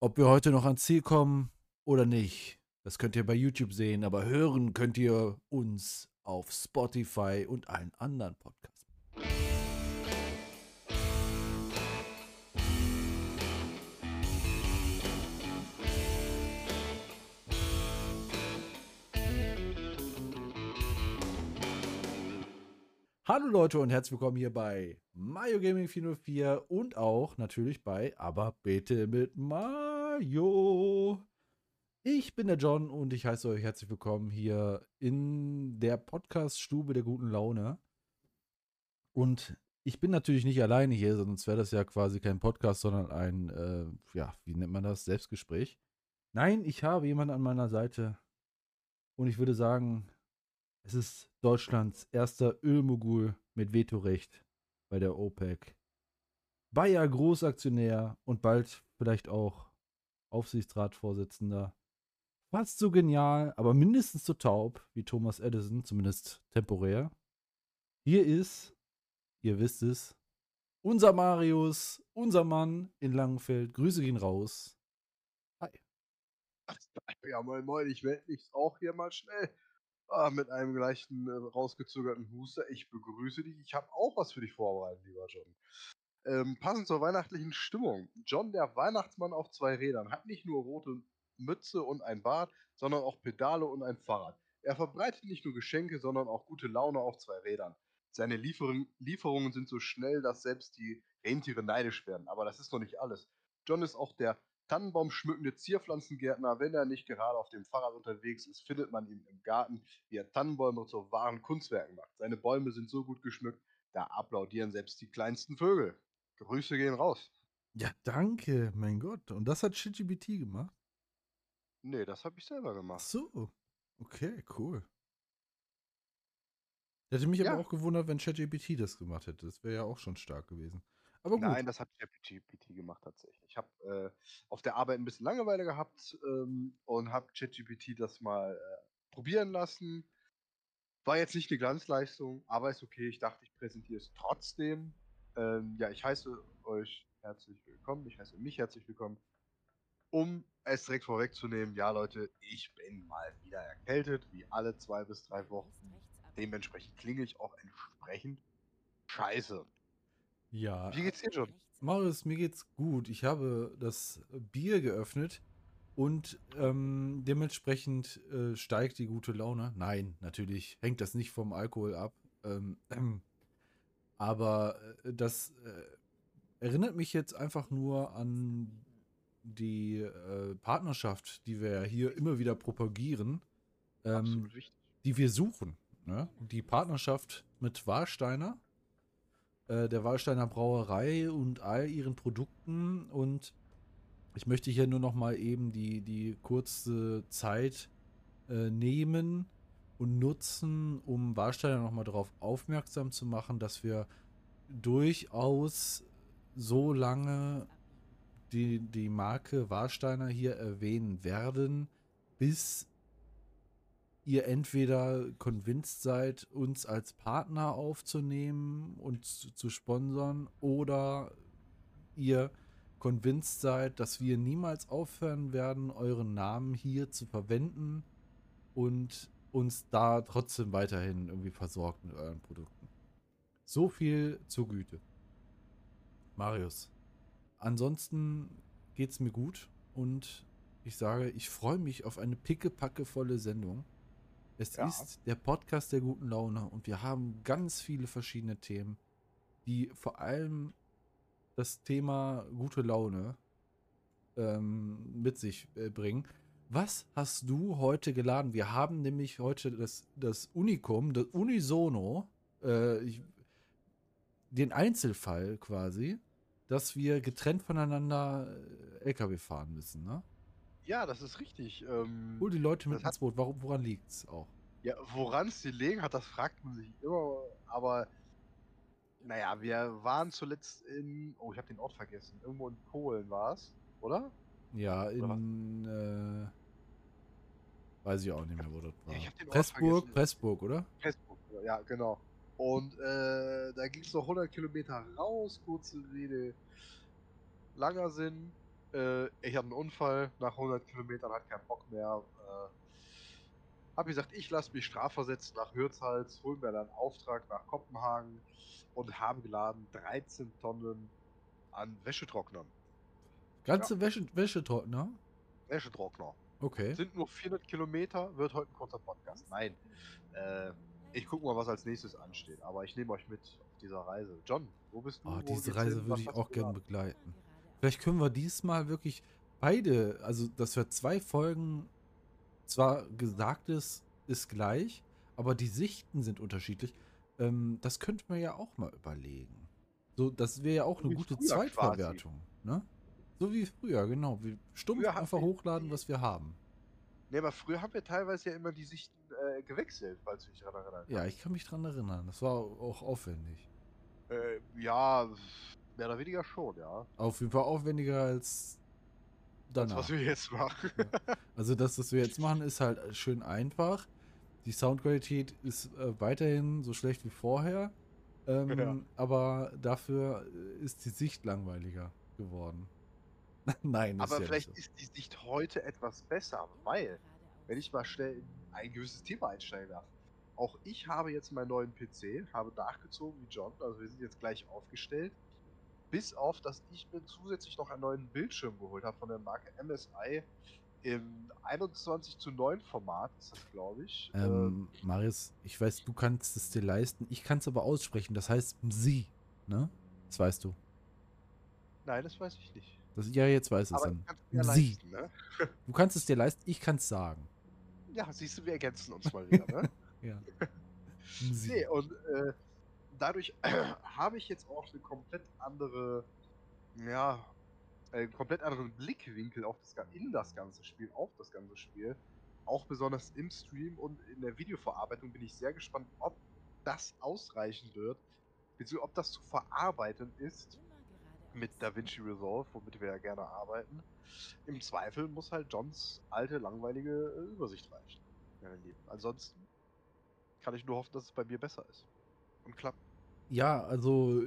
Ob wir heute noch ans Ziel kommen oder nicht, das könnt ihr bei YouTube sehen, aber hören könnt ihr uns auf Spotify und allen anderen Podcasts. Hallo Leute und herzlich willkommen hier bei Mario Gaming 404 und auch natürlich bei Aber bitte mit Mario. Ich bin der John und ich heiße euch herzlich willkommen hier in der Podcast-Stube der guten Laune. Und ich bin natürlich nicht alleine hier, sonst wäre das ja quasi kein Podcast, sondern ein, äh, ja, wie nennt man das, Selbstgespräch. Nein, ich habe jemanden an meiner Seite und ich würde sagen, es ist Deutschlands erster Ölmogul mit Vetorecht bei der OPEC. Bayer Großaktionär und bald vielleicht auch Aufsichtsratsvorsitzender. Fast so genial, aber mindestens so taub wie Thomas Edison, zumindest temporär. Hier ist, ihr wisst es, unser Marius, unser Mann in Langenfeld. Grüße gehen raus. Hi. Ja, moin, moin, ich melde mich auch hier mal schnell. Ah, mit einem gleichen äh, rausgezögerten Huster. Ich begrüße dich. Ich habe auch was für dich vorbereitet, lieber John. Ähm, passend zur weihnachtlichen Stimmung. John, der Weihnachtsmann auf zwei Rädern, hat nicht nur rote Mütze und ein Bart, sondern auch Pedale und ein Fahrrad. Er verbreitet nicht nur Geschenke, sondern auch gute Laune auf zwei Rädern. Seine Liefer Lieferungen sind so schnell, dass selbst die Rentiere neidisch werden. Aber das ist noch nicht alles. John ist auch der Tannenbaum schmückende Zierpflanzengärtner, wenn er nicht gerade auf dem Fahrrad unterwegs ist, findet man ihn im Garten, wie er Tannenbäume zu wahren Kunstwerken macht. Seine Bäume sind so gut geschmückt, da applaudieren selbst die kleinsten Vögel. Grüße gehen raus. Ja, danke, mein Gott. Und das hat ChatGPT gemacht? Nee, das habe ich selber gemacht. Ach so. Okay, cool. Hätte mich ja. aber auch gewundert, wenn ChatGPT das gemacht hätte. Das wäre ja auch schon stark gewesen. Aber gut. Nein, das hat ChatGPT gemacht tatsächlich. Ich habe äh, auf der Arbeit ein bisschen Langeweile gehabt ähm, und habe ChatGPT das mal äh, probieren lassen. War jetzt nicht eine Glanzleistung, aber ist okay. Ich dachte, ich präsentiere es trotzdem. Ähm, ja, ich heiße euch herzlich willkommen. Ich heiße mich herzlich willkommen. Um es direkt vorwegzunehmen, ja Leute, ich bin mal wieder erkältet, wie alle zwei bis drei Wochen. Dementsprechend klinge ich auch entsprechend scheiße. Ja. Wie geht's dir schon? Marius, mir geht's gut. Ich habe das Bier geöffnet und ähm, dementsprechend äh, steigt die gute Laune. Nein, natürlich hängt das nicht vom Alkohol ab. Ähm, äh, aber das äh, erinnert mich jetzt einfach nur an die äh, Partnerschaft, die wir hier immer wieder propagieren, ähm, die wir suchen. Ne? Die Partnerschaft mit Warsteiner äh, der Wallsteiner Brauerei und all ihren Produkten. Und ich möchte hier nur noch mal eben die, die kurze Zeit äh, nehmen und nutzen, um Warsteiner noch mal darauf aufmerksam zu machen, dass wir durchaus so lange die, die Marke Warsteiner hier erwähnen werden, bis ihr entweder convinced seid, uns als Partner aufzunehmen und zu, zu sponsern, oder ihr convinced seid, dass wir niemals aufhören werden, euren Namen hier zu verwenden und uns da trotzdem weiterhin irgendwie versorgt mit euren Produkten. So viel zur Güte. Marius. Ansonsten geht es mir gut und ich sage, ich freue mich auf eine pickepackevolle Sendung. Es ja. ist der Podcast der guten Laune und wir haben ganz viele verschiedene Themen, die vor allem das Thema gute Laune ähm, mit sich äh, bringen. Was hast du heute geladen? Wir haben nämlich heute das, das Unikum, das Unisono, äh, ich, den Einzelfall quasi, dass wir getrennt voneinander äh, LKW fahren müssen, ne? Ja, das ist richtig. Ähm, Hol die Leute mit ins Boot. Warum, woran liegt es auch? Ja, woran es die liegen hat, das fragt man sich immer. Aber naja, wir waren zuletzt in. Oh, ich habe den Ort vergessen. Irgendwo in Polen war es, oder? Ja, in. Äh, weiß ich auch nicht mehr, wo das war. Ja, Pressburg, Pressburg, oder? Pressburg, ja, genau. Und äh, da ging es noch 100 Kilometer raus, kurze Rede, langer Sinn. Äh, ich hatte einen Unfall nach 100 Kilometern, hat keinen Bock mehr. Äh, hab gesagt, ich lasse mich strafversetzt nach Hürzhals, hol mir dann Auftrag nach Kopenhagen und habe geladen 13 Tonnen an Wäschetrocknern. Ganze Wäsche, Wäschetrockner? Wäschetrockner. Okay. Sind nur 400 Kilometer, wird heute ein kurzer Podcast. Nein. Äh, ich gucke mal, was als nächstes ansteht. Aber ich nehme euch mit auf dieser Reise. John, wo bist du? Oh, diese Reise hin? würde Was ich auch du gern geladen? begleiten. Vielleicht können wir diesmal wirklich beide, also dass wir zwei Folgen, zwar Gesagtes ist gleich, aber die Sichten sind unterschiedlich. Ähm, das könnte man ja auch mal überlegen. So, das wäre ja auch eine gute Zweitverwertung. Ne? So wie früher, genau. Wir stumpf Früher einfach hochladen, was wir haben. Nee, aber früher haben wir teilweise ja immer die Sichten äh, gewechselt, falls du dich daran erinnerst. Ja, ich kann mich dran erinnern. Das war auch aufwendig. Äh, ja, mehr oder weniger schon, ja. Auf jeden Fall aufwendiger als Das, danach. was wir jetzt machen. Also das, was wir jetzt machen, ist halt schön einfach. Die Soundqualität ist äh, weiterhin so schlecht wie vorher. Ähm, Ja. Aber dafür äh, ist die Sicht langweiliger geworden. Nein, ist Aber ja nicht vielleicht so. ist die Sicht heute etwas besser, weil, wenn ich mal schnell in ein gewisses Thema einsteigen darf. Auch ich habe jetzt meinen neuen PC, habe nachgezogen wie John, also wir sind jetzt gleich aufgestellt. Bis auf, dass ich mir zusätzlich noch einen neuen Bildschirm geholt habe von der Marke MSI im 21 zu 9 Format, ist das glaube ich. Äh, Ähm, Marius, ich weiß, du kannst es dir leisten. Ich kann es aber aussprechen. Das heißt sie, ne? Das weißt du. nein, das weiß ich nicht. Das, ja, jetzt weiß es dann. Sie. leisten, ne? Du kannst es dir leisten, ich kann es sagen. Ja, siehst du, wir ergänzen uns mal wieder, ne? Ja. Sie. Nee, und äh, dadurch habe ich jetzt auch eine komplett andere, ja, einen komplett anderen Blickwinkel auf das, in das ganze Spiel, auf das ganze Spiel. Auch besonders im Stream und in der Videoverarbeitung bin ich sehr gespannt, ob das ausreichen wird, beziehungsweise ob das zu verarbeiten ist mit DaVinci Resolve, womit wir ja gerne arbeiten. Im Zweifel muss halt Johns alte, langweilige äh, Übersicht reichen. Ansonsten kann ich nur hoffen, dass es bei mir besser ist. Und klappt. Ja, also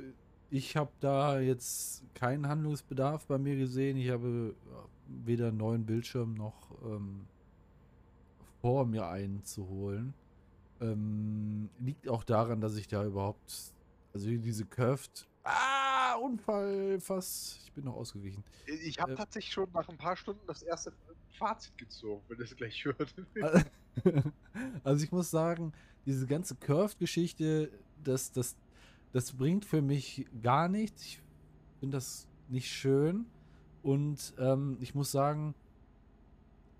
ich habe da jetzt keinen Handlungsbedarf bei mir gesehen. Ich habe äh, weder einen neuen Bildschirm noch ähm, vor, mir einen zu holen. Ähm, liegt auch daran, dass ich da überhaupt, also diese Curved, ah, Unfall, fast, ich bin noch ausgewichen. Ich habe Äh, tatsächlich schon nach ein paar Stunden das erste Fazit gezogen, wenn ihr es gleich hört. Also ich muss sagen, diese ganze Curved-Geschichte, das, das, das bringt für mich gar nichts. Ich finde das nicht schön. Und ähm, ich muss sagen,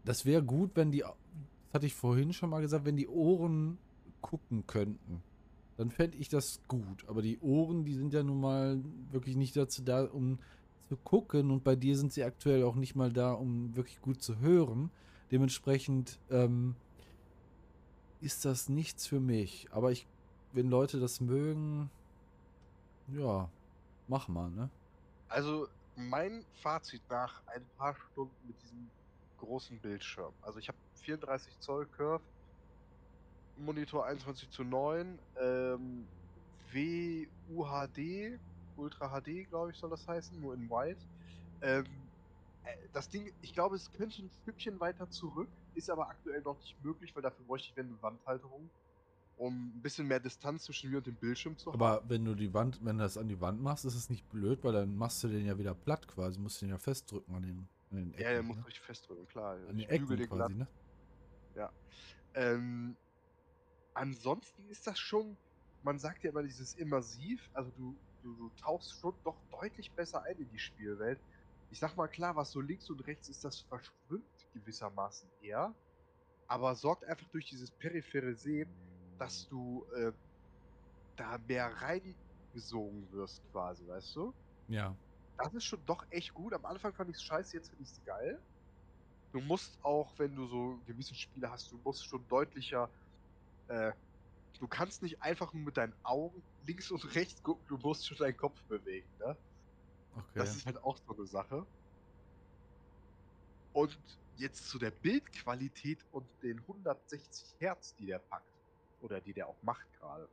das wäre gut, wenn die, das hatte ich vorhin schon mal gesagt, wenn die Ohren gucken könnten. Dann fände ich das gut. Aber die Ohren, die sind ja nun mal wirklich nicht dazu da, um zu gucken. Und bei dir sind sie aktuell auch nicht mal da, um wirklich gut zu hören. Dementsprechend ähm, ist das nichts für mich. Aber ich, wenn Leute das mögen, ja, mach mal, ne? Also mein Fazit nach ein paar Stunden mit diesem großen Bildschirm. Also ich habe 34 Zoll Curve, Monitor 21 zu 9, ähm, WUHD, Ultra HD, glaube ich, soll das heißen, nur in White. Ähm, äh, das Ding, ich glaube, es könnte ein Stückchen weiter zurück, ist aber aktuell noch nicht möglich, weil dafür bräuchte ich eine Wandhalterung, um ein bisschen mehr Distanz zwischen mir und dem Bildschirm zu haben. Aber wenn du die Wand, wenn du das an die Wand machst, ist es nicht blöd, weil dann machst du den ja wieder platt quasi, musst den ja festdrücken an den, an den Ecken. Ja, der muss ne? richtig festdrücken, klar. An den Ecken den quasi, ne? Ähm, ansonsten ist das schon, man sagt ja immer dieses immersiv, also du, du, du tauchst schon doch deutlich besser ein in die Spielwelt. Ich sag mal klar, was so links und rechts ist, das verschwimmt gewissermaßen eher, aber sorgt einfach durch dieses periphere Sehen, dass du äh, da mehr reingesogen wirst quasi, weißt du? Ja. Das ist schon doch echt gut. Am Anfang fand ich es scheiße, jetzt finde ich es geil. Du musst auch, wenn du so gewisse Spiele hast, du musst schon deutlicher. Äh, du kannst nicht einfach nur mit deinen Augen links und rechts gucken, du musst schon deinen Kopf bewegen, ne? Okay. Das ist halt auch so eine Sache. Und jetzt zu der Bildqualität und den 160 Hertz, die der packt. Oder die der auch macht gerade.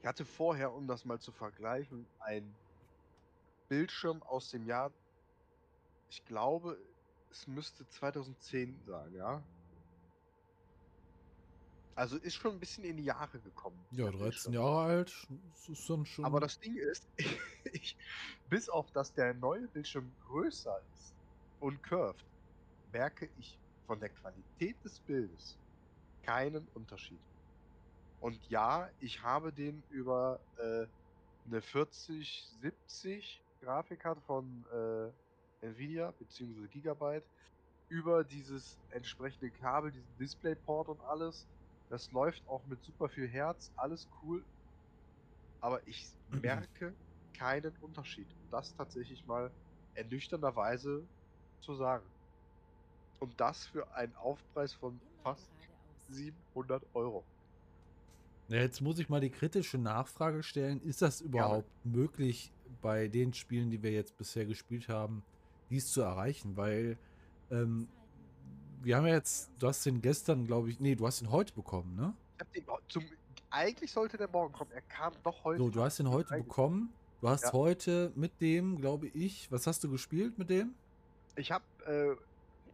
Ich hatte vorher, um das mal zu vergleichen, einen Bildschirm aus dem Jahr Ich glaube, es müsste 2010 sein, ja? Also ist schon ein bisschen in die Jahre gekommen. Ja, der 13 Bildschirm. Jahre alt, das ist dann schon. Aber das Ding ist, ich, bis auf dass der neue Bildschirm größer ist und curved, merke ich von der Qualität des Bildes keinen Unterschied. Und ja, ich habe den über äh, eine 4070 Grafikkarte von äh, Nvidia bzw. Gigabyte über dieses entsprechende Kabel, diesen DisplayPort und alles. Das läuft auch mit super viel Herz, alles cool. Aber ich merke keinen Unterschied. Um das tatsächlich mal ernüchternderweise zu sagen. Und das für einen Aufpreis von fast 700 Euro. Ja, jetzt muss ich mal die kritische Nachfrage stellen. Ist das überhaupt möglich, bei den Spielen, die wir jetzt bisher gespielt haben, dies zu erreichen? Weil ähm, wir haben ja jetzt, du hast den gestern, glaube ich, nee, du hast ihn heute bekommen, ne? Ich hab den, zum, eigentlich sollte der morgen kommen. Er kam doch heute. So, du hast ihn heute bekommen. Du hast Ja. heute mit dem, glaube ich, was hast du gespielt mit dem? Ich habe, äh,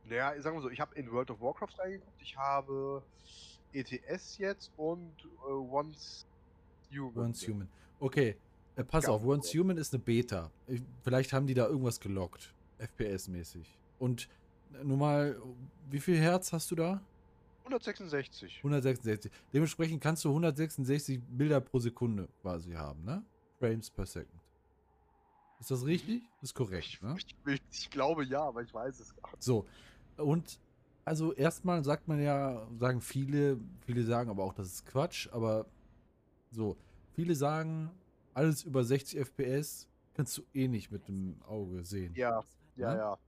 naja, sagen wir so, ich habe in World of Warcraft reingeguckt. Ich habe ETS jetzt und äh, Once Human. Once Human. Okay, äh, pass Ja. auf, Once Human ist eine Beta. Ich- Vielleicht haben die da irgendwas gelockt, FPS-mäßig. Und äh, nur mal, wie viel Hertz hast du da? 166. 166. Dementsprechend kannst du 166 Bilder pro Sekunde quasi haben, ne? Frames per Second. Ist das richtig? Ist korrekt, Ich, ne? ich, ich, ich glaube ja, aber ich weiß es gar nicht. So. Und also erstmal sagt man ja, sagen viele, viele sagen aber auch, das ist Quatsch, aber so, viele sagen, alles über 60 FPS kannst du eh nicht mit dem Auge sehen. Ja, ja, Ne? ja.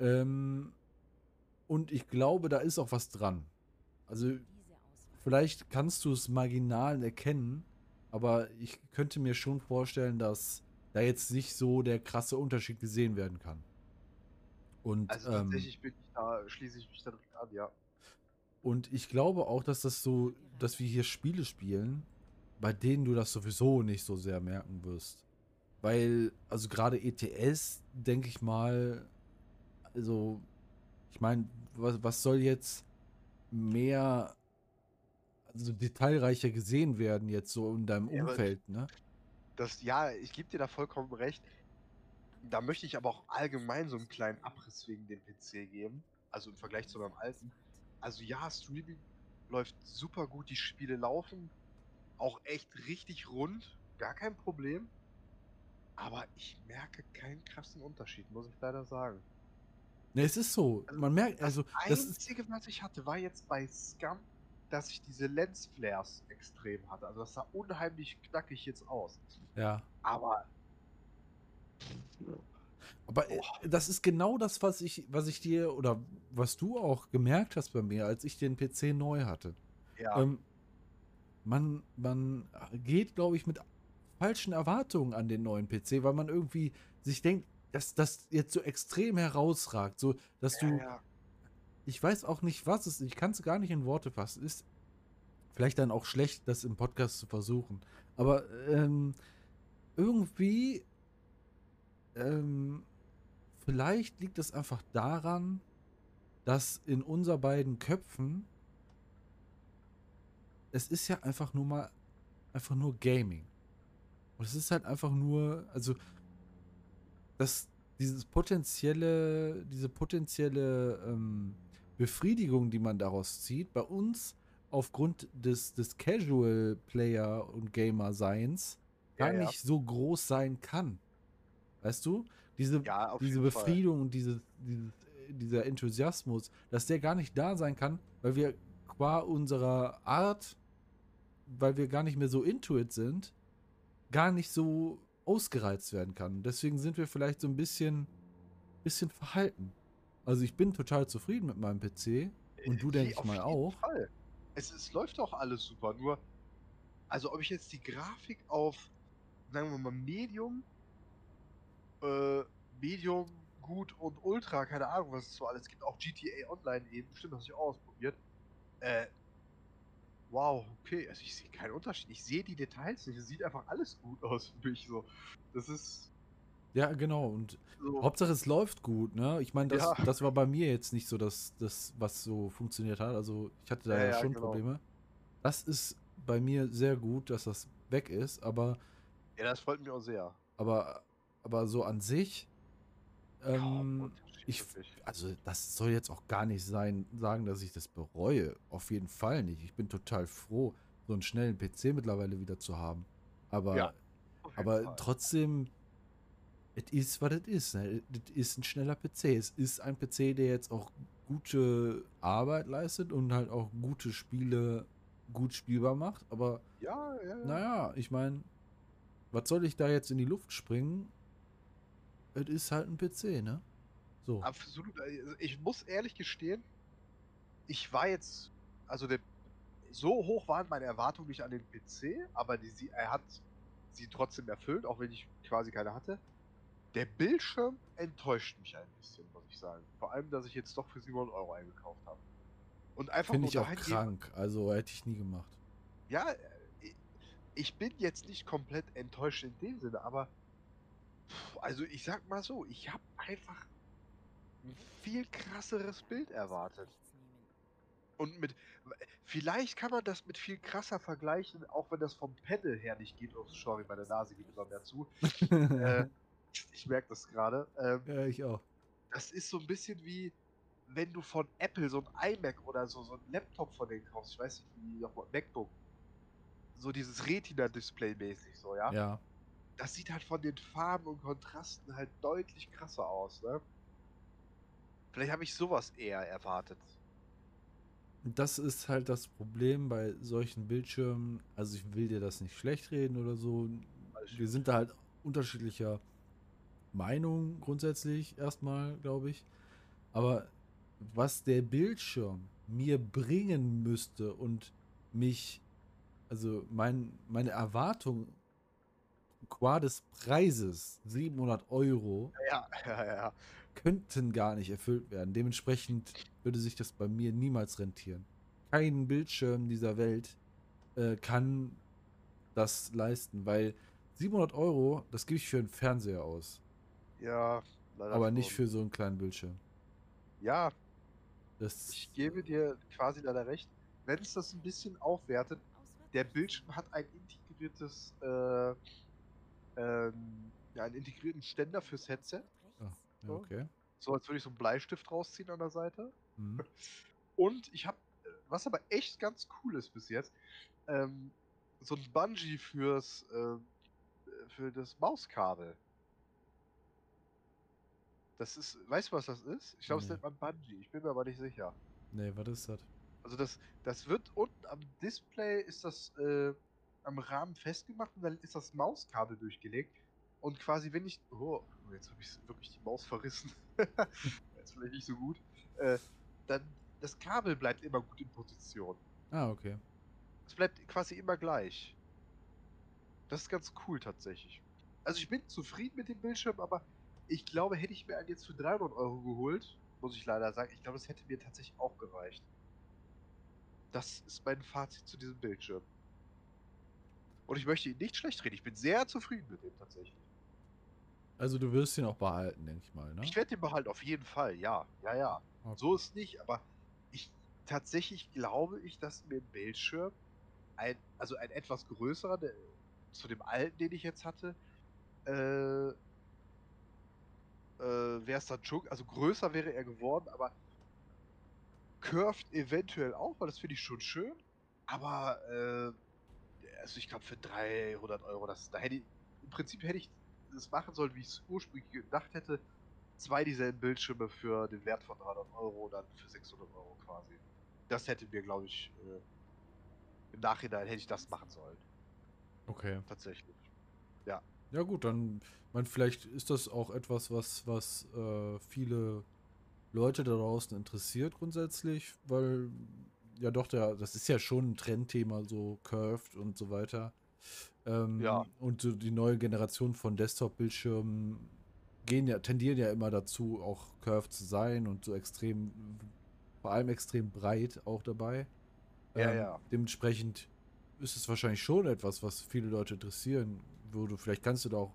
Ähm, und ich glaube, da ist auch was dran. Also vielleicht kannst du es marginal erkennen, aber ich könnte mir schon vorstellen, dass da jetzt nicht so der krasse Unterschied gesehen werden kann. Und, Also ähm, tatsächlich bin ich da, schließe ich mich da direkt an, ja. und ich glaube auch, dass das so, dass wir hier Spiele spielen, bei denen du das sowieso nicht so sehr merken wirst. Weil, also gerade ETS, denke ich mal, also, ich meine, was, was soll jetzt mehr, also detailreicher gesehen werden jetzt so in deinem Ja, Umfeld, ne? Das, ja, ich gebe dir da vollkommen recht. Da möchte ich aber auch allgemein so einen kleinen Abriss wegen dem PC geben. Also im Vergleich zu meinem alten. Also ja, Streaming läuft super gut, die Spiele laufen auch echt richtig rund, gar kein Problem. Aber ich merke keinen krassen Unterschied, muss ich leider sagen. Ne, es ist so. Also, Man merkt, also, das ist, Einzige, was ich hatte, war jetzt bei Scum, dass ich diese Lensflares extrem hatte. Also das sah unheimlich knackig jetzt aus. ja. Aber Aber äh, das ist genau das, was ich, was ich dir oder was du auch gemerkt hast bei mir, als ich den PC neu hatte. ja, Ähm, man, man geht, glaube ich, mit falschen Erwartungen an den neuen PC, weil man irgendwie sich denkt, dass das jetzt so extrem herausragt, so dass ja, du, ja. ich weiß auch nicht, was es ist, ich kann es gar nicht in Worte fassen, ist vielleicht dann auch schlecht, das im Podcast zu versuchen, aber ähm, irgendwie, ähm, vielleicht liegt es einfach daran, dass in unser beiden Köpfen es ist ja einfach nur mal einfach nur Gaming. Und es ist halt einfach nur, also das, dieses potenzielle, diese potenzielle ähm, Befriedigung, die man daraus zieht, bei uns aufgrund des, des Casual Player und Gamer Seins gar Ja, ja. nicht so groß sein kann. Weißt du? Diese, Ja, diese jeden Fall. Und diese, dieses, äh, dieser Enthusiasmus, dass der gar nicht da sein kann, weil wir qua unserer Art, weil wir gar nicht mehr so into it sind, gar nicht so ausgereizt werden kann. Deswegen sind wir vielleicht so ein bisschen, bisschen verhalten. Also ich bin total zufrieden mit meinem PC und du Äh, auf mal jeden auch. Fall. Es, es läuft auch alles super, nur, also ob ich jetzt die Grafik auf, sagen wir mal, Medium, äh, Medium, gut und Ultra, keine Ahnung, was es so alles gibt, auch GTA Online eben, bestimmt hast du auch ausprobiert. Äh, wow, okay, also ich sehe keinen Unterschied. Ich sehe die Details nicht, es sieht einfach alles gut aus für mich so. Das ist, Ja, genau. Und So, Hauptsache es läuft gut, ne? Ich meine, das, Ja. das war bei mir jetzt nicht so, dass das, was so funktioniert hat. Also ich hatte da ja, ja, schon genau. Probleme. Das ist bei mir sehr gut, dass das weg ist, aber, ja, das freut mich auch sehr. aber, aber so an sich, ähm, Unterschied, ich, also das soll jetzt auch gar nicht sein, sagen, dass ich das bereue. Auf jeden Fall nicht. Ich bin total froh, so einen schnellen PC mittlerweile wieder zu haben. Aber, Ja, aber Fall. trotzdem, es ist, was es ist. Ne? Es ist ein schneller PC. Es ist ein PC, der jetzt auch gute Arbeit leistet und halt auch gute Spiele gut spielbar macht. Aber Ja, ja, ja. naja, ich meine, was soll ich da jetzt in die Luft springen? Es ist halt ein PC, ne? So. Absolut. Also Ich muss ehrlich gestehen, ich war jetzt, also der, so hoch waren meine Erwartungen nicht an den PC, aber die, sie, er hat sie trotzdem erfüllt, auch wenn ich quasi keine hatte. Der Bildschirm enttäuscht mich ein bisschen, muss ich sagen. Vor allem, dass ich jetzt doch für 700 Euro eingekauft habe. Und einfach Finde ich auch krank. Also hätte ich nie gemacht. Ja, äh, ich bin jetzt nicht komplett enttäuscht in dem Sinne, aber also ich sag mal so, ich habe einfach ein viel krasseres Bild erwartet. Und mit vielleicht kann man das mit viel krasser vergleichen, auch wenn das vom Panel her nicht geht. Oh, sorry, meine Nase geht immer mehr zu. Äh, ich merke das gerade. Ähm, ja, ich auch. das ist so ein bisschen wie, wenn du von Apple so ein iMac oder so, so ein Laptop von denen kaufst. Ich weiß nicht, wie nochmal, MacBook. So dieses Retina-Display mäßig, so, ja? Ja. Das sieht halt von den Farben und Kontrasten halt deutlich krasser aus, ne? Vielleicht habe ich sowas eher erwartet. Das ist halt das Problem bei solchen Bildschirmen. Also ich will dir das nicht schlecht reden oder so. Wir sind da halt unterschiedlicher Meinung grundsätzlich erstmal, glaube ich. Aber was der Bildschirm mir bringen müsste und mich, also mein, meine Erwartung qua des Preises, 700 Euro, Ja, ja, ja. könnten gar nicht erfüllt werden. Dementsprechend würde sich das bei mir niemals rentieren. Kein Bildschirm dieser Welt äh, kann das leisten, weil 700 Euro, das gebe ich für einen Fernseher aus, Ja, leider aber nicht für so einen kleinen Bildschirm. Ja, Das, ich gebe dir quasi leider recht. Wenn es das ein bisschen aufwertet, der Bildschirm hat ein integriertes, äh, ähm, ja, einen integrierten Ständer fürs Headset. ja, okay. So als würde ich so einen Bleistift rausziehen an der Seite. Mhm. Und ich habe, was aber echt ganz cool ist bis jetzt, ähm, so ein Bungee fürs, ähm, für das Mauskabel. Das ist, weißt du, was das ist? Ich glaube, es Nee. nennt man Bungee. Ich bin mir aber nicht sicher. Nee, was ist das? Also das, das wird unten am Display ist das äh, am Rahmen festgemacht und dann ist das Mauskabel durchgelegt. Und quasi, wenn ich. Oh, jetzt habe ich wirklich die Maus verrissen. ist vielleicht nicht so gut. Äh, dann das Kabel bleibt immer gut in Position. Ah, okay. Es bleibt quasi immer gleich. Das ist ganz cool tatsächlich. Also ich bin zufrieden mit dem Bildschirm, aber ich glaube, hätte ich mir einen jetzt für 300 Euro geholt, muss ich leider sagen, ich glaube, das hätte mir tatsächlich auch gereicht. Das ist mein Fazit zu diesem Bildschirm. Und ich möchte ihn nicht schlecht reden. Ich bin sehr zufrieden mit dem tatsächlich. Also du wirst ihn auch behalten, denke ich mal, ne? Ich werde den behalten, auf jeden Fall, ja. Ja, ja. Okay. So ist nicht, aber ich tatsächlich glaube ich, dass mir ein Bildschirm, ein, also ein etwas größerer, der, zu dem alten, den ich jetzt hatte, äh, äh, wäre es dann schon, also größer wäre er geworden, aber curved eventuell auch, weil das finde ich schon schön. Aber, äh, also ich glaube für 300 Euro, das, da hätte ich, im Prinzip hätte ich das machen sollen, wie ich es ursprünglich gedacht hätte. Zwei dieselben Bildschirme für den Wert von 300 Euro dann für 600 Euro quasi. Das hätte mir, glaube ich, äh, im Nachhinein hätte ich das machen sollen. Okay. Tatsächlich. Ja gut, dann, man, vielleicht ist das auch etwas, was, was äh, viele Leute da draußen interessiert grundsätzlich, weil ja doch, der, das ist ja schon ein Trendthema, so Curved und so weiter. Ähm, Ja. Und so die neue Generation von Desktop-Bildschirmen gehen ja, tendieren ja immer dazu, auch curved zu sein und so extrem, vor allem extrem breit auch dabei. Ja, ja. Dementsprechend ist es wahrscheinlich schon etwas, was viele Leute interessieren würde. Vielleicht kannst du da auch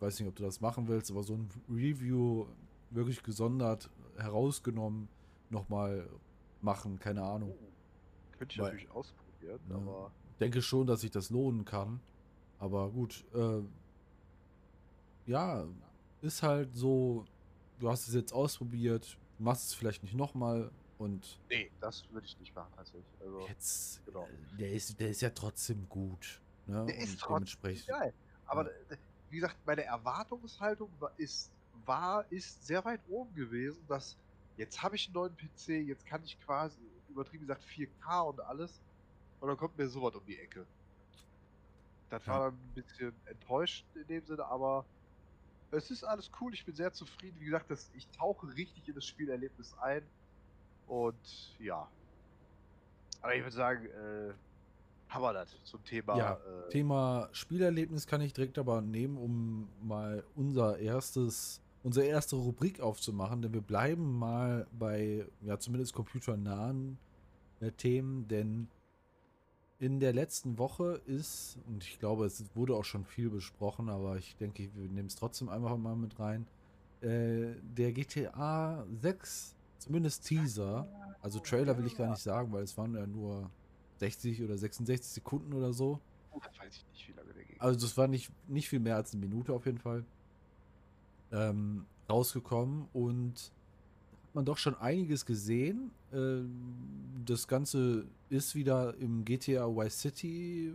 weiß nicht, ob du das machen willst, aber so ein Review wirklich gesondert herausgenommen nochmal machen, keine Ahnung. Könnte ich Weil- natürlich ausprobieren, Ja. aber denke schon, dass sich das lohnen kann. Aber gut, äh, ja, ist halt so, du hast es jetzt ausprobiert, machst es vielleicht nicht nochmal und nee, das würde ich nicht machen tatsächlich. Also, jetzt, genau. äh, der ist, der ist ja trotzdem gut. Ne? Der ist trotzdem geil. Aber Ja. wie gesagt, meine Erwartungshaltung war, ist, war, ist sehr weit oben gewesen, dass jetzt habe ich einen neuen PC, jetzt kann ich quasi, übertrieben gesagt, 4K und alles. Und dann kommt mir sowas um die Ecke. Das Ja. war dann ein bisschen enttäuschend in dem Sinne, aber es ist alles cool, ich bin sehr zufrieden. Wie gesagt, das, ich tauche richtig in das Spielerlebnis ein. Und ja. Aber ich würde sagen, äh, haben wir das zum Thema. Ja, äh, Thema Spielerlebnis kann ich direkt aber nehmen, um mal unser erstes, unsere erste Rubrik aufzumachen, denn wir bleiben mal bei, ja, zumindest computernahen äh, Themen, denn in der letzten Woche ist, und ich glaube, es wurde auch schon viel besprochen, aber ich denke, wir nehmen es trotzdem einfach mal mit rein, äh, der GTA 6, zumindest Teaser, also Trailer will ich gar nicht sagen, weil es waren ja nur 60 oder 66 Sekunden oder so. Das weiß ich nicht, wie lange der ging. Also das war nicht, nicht viel mehr als eine Minute auf jeden Fall. Ähm, rausgekommen und hat man doch schon einiges gesehen. Ähm, das Ganze ist wieder im GTA Vice City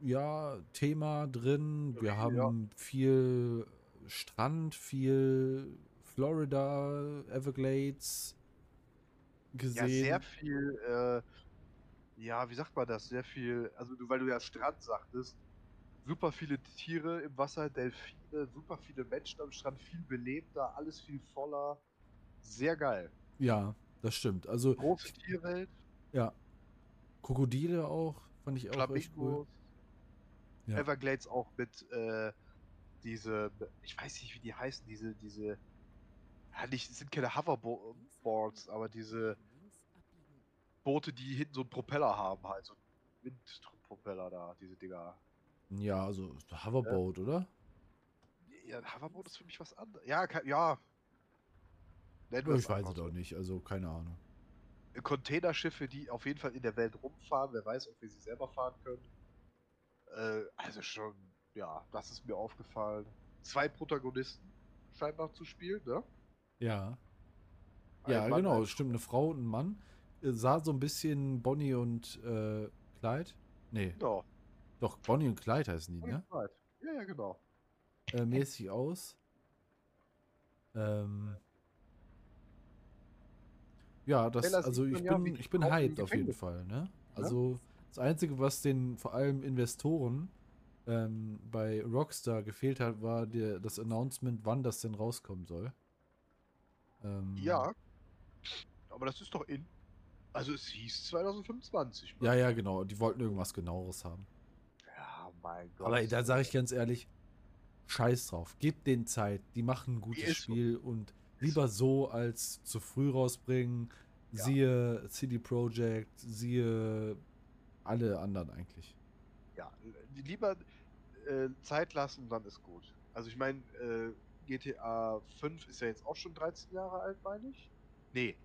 ja, Thema drin. Wir Ja. haben viel Strand, viel Florida, Everglades Ja, gesehen. sehr viel, äh, ja, wie sagt man das? Sehr viel, also du, weil du ja Strand sagtest, super viele Tiere im Wasser, Delfine, super viele Menschen am Strand, viel belebter, alles viel voller. Sehr geil. ja, das stimmt. Also Große Tierwelt, Ja. Krokodile auch, fand ich auch echt cool. Ja. Everglades auch mit, äh, diese, ich weiß nicht, wie die heißen, diese, diese, ja, nicht, es sind keine Hoverboards, aber diese Boote, die hinten so einen Propeller haben, halt, so Windpropeller da, diese Dinger. Ja, also Hoverboat, oder? Ja, ein Hoverboard ist für mich was anderes. Ja, ja. Nennen ich weiß es so. auch nicht, also keine Ahnung. Containerschiffe, die auf jeden Fall in der Welt rumfahren. Wer weiß, ob wir sie selber fahren können. Äh, also schon, ja, das ist mir aufgefallen. Zwei Protagonisten scheinbar zu spielen, ne? Ja. Ein Ja, Mann, genau, ein- stimmt, eine Frau und ein Mann. Äh, Sah so ein bisschen Bonnie und äh, Clyde. Nee, Ja, doch, Bonnie und Clyde heißen die, ne? right. ja, ja, genau. Äh, mäßig aus. Ähm. Ja, das, also ich bin, ich bin hyped auf jeden Fall, ne? Also das Einzige, was den vor allem Investoren ähm, bei Rockstar gefehlt hat, war der, das Announcement, wann das denn rauskommen soll. Ähm, Ja, aber das ist doch in. Also es hieß 2025. Ja, ja, genau. Die wollten irgendwas genaueres haben. Mein Gott. Aber da sage ich ganz ehrlich, scheiß drauf. Gebt denen Zeit. Die machen ein gutes ist so. Spiel und lieber so als zu früh rausbringen. Ja. Siehe CD Projekt, siehe alle anderen eigentlich. Ja, lieber äh, Zeit lassen, dann ist gut. Also ich meine, äh, GTA 5 ist ja jetzt auch schon 13 Jahre alt, meine ich. Nee.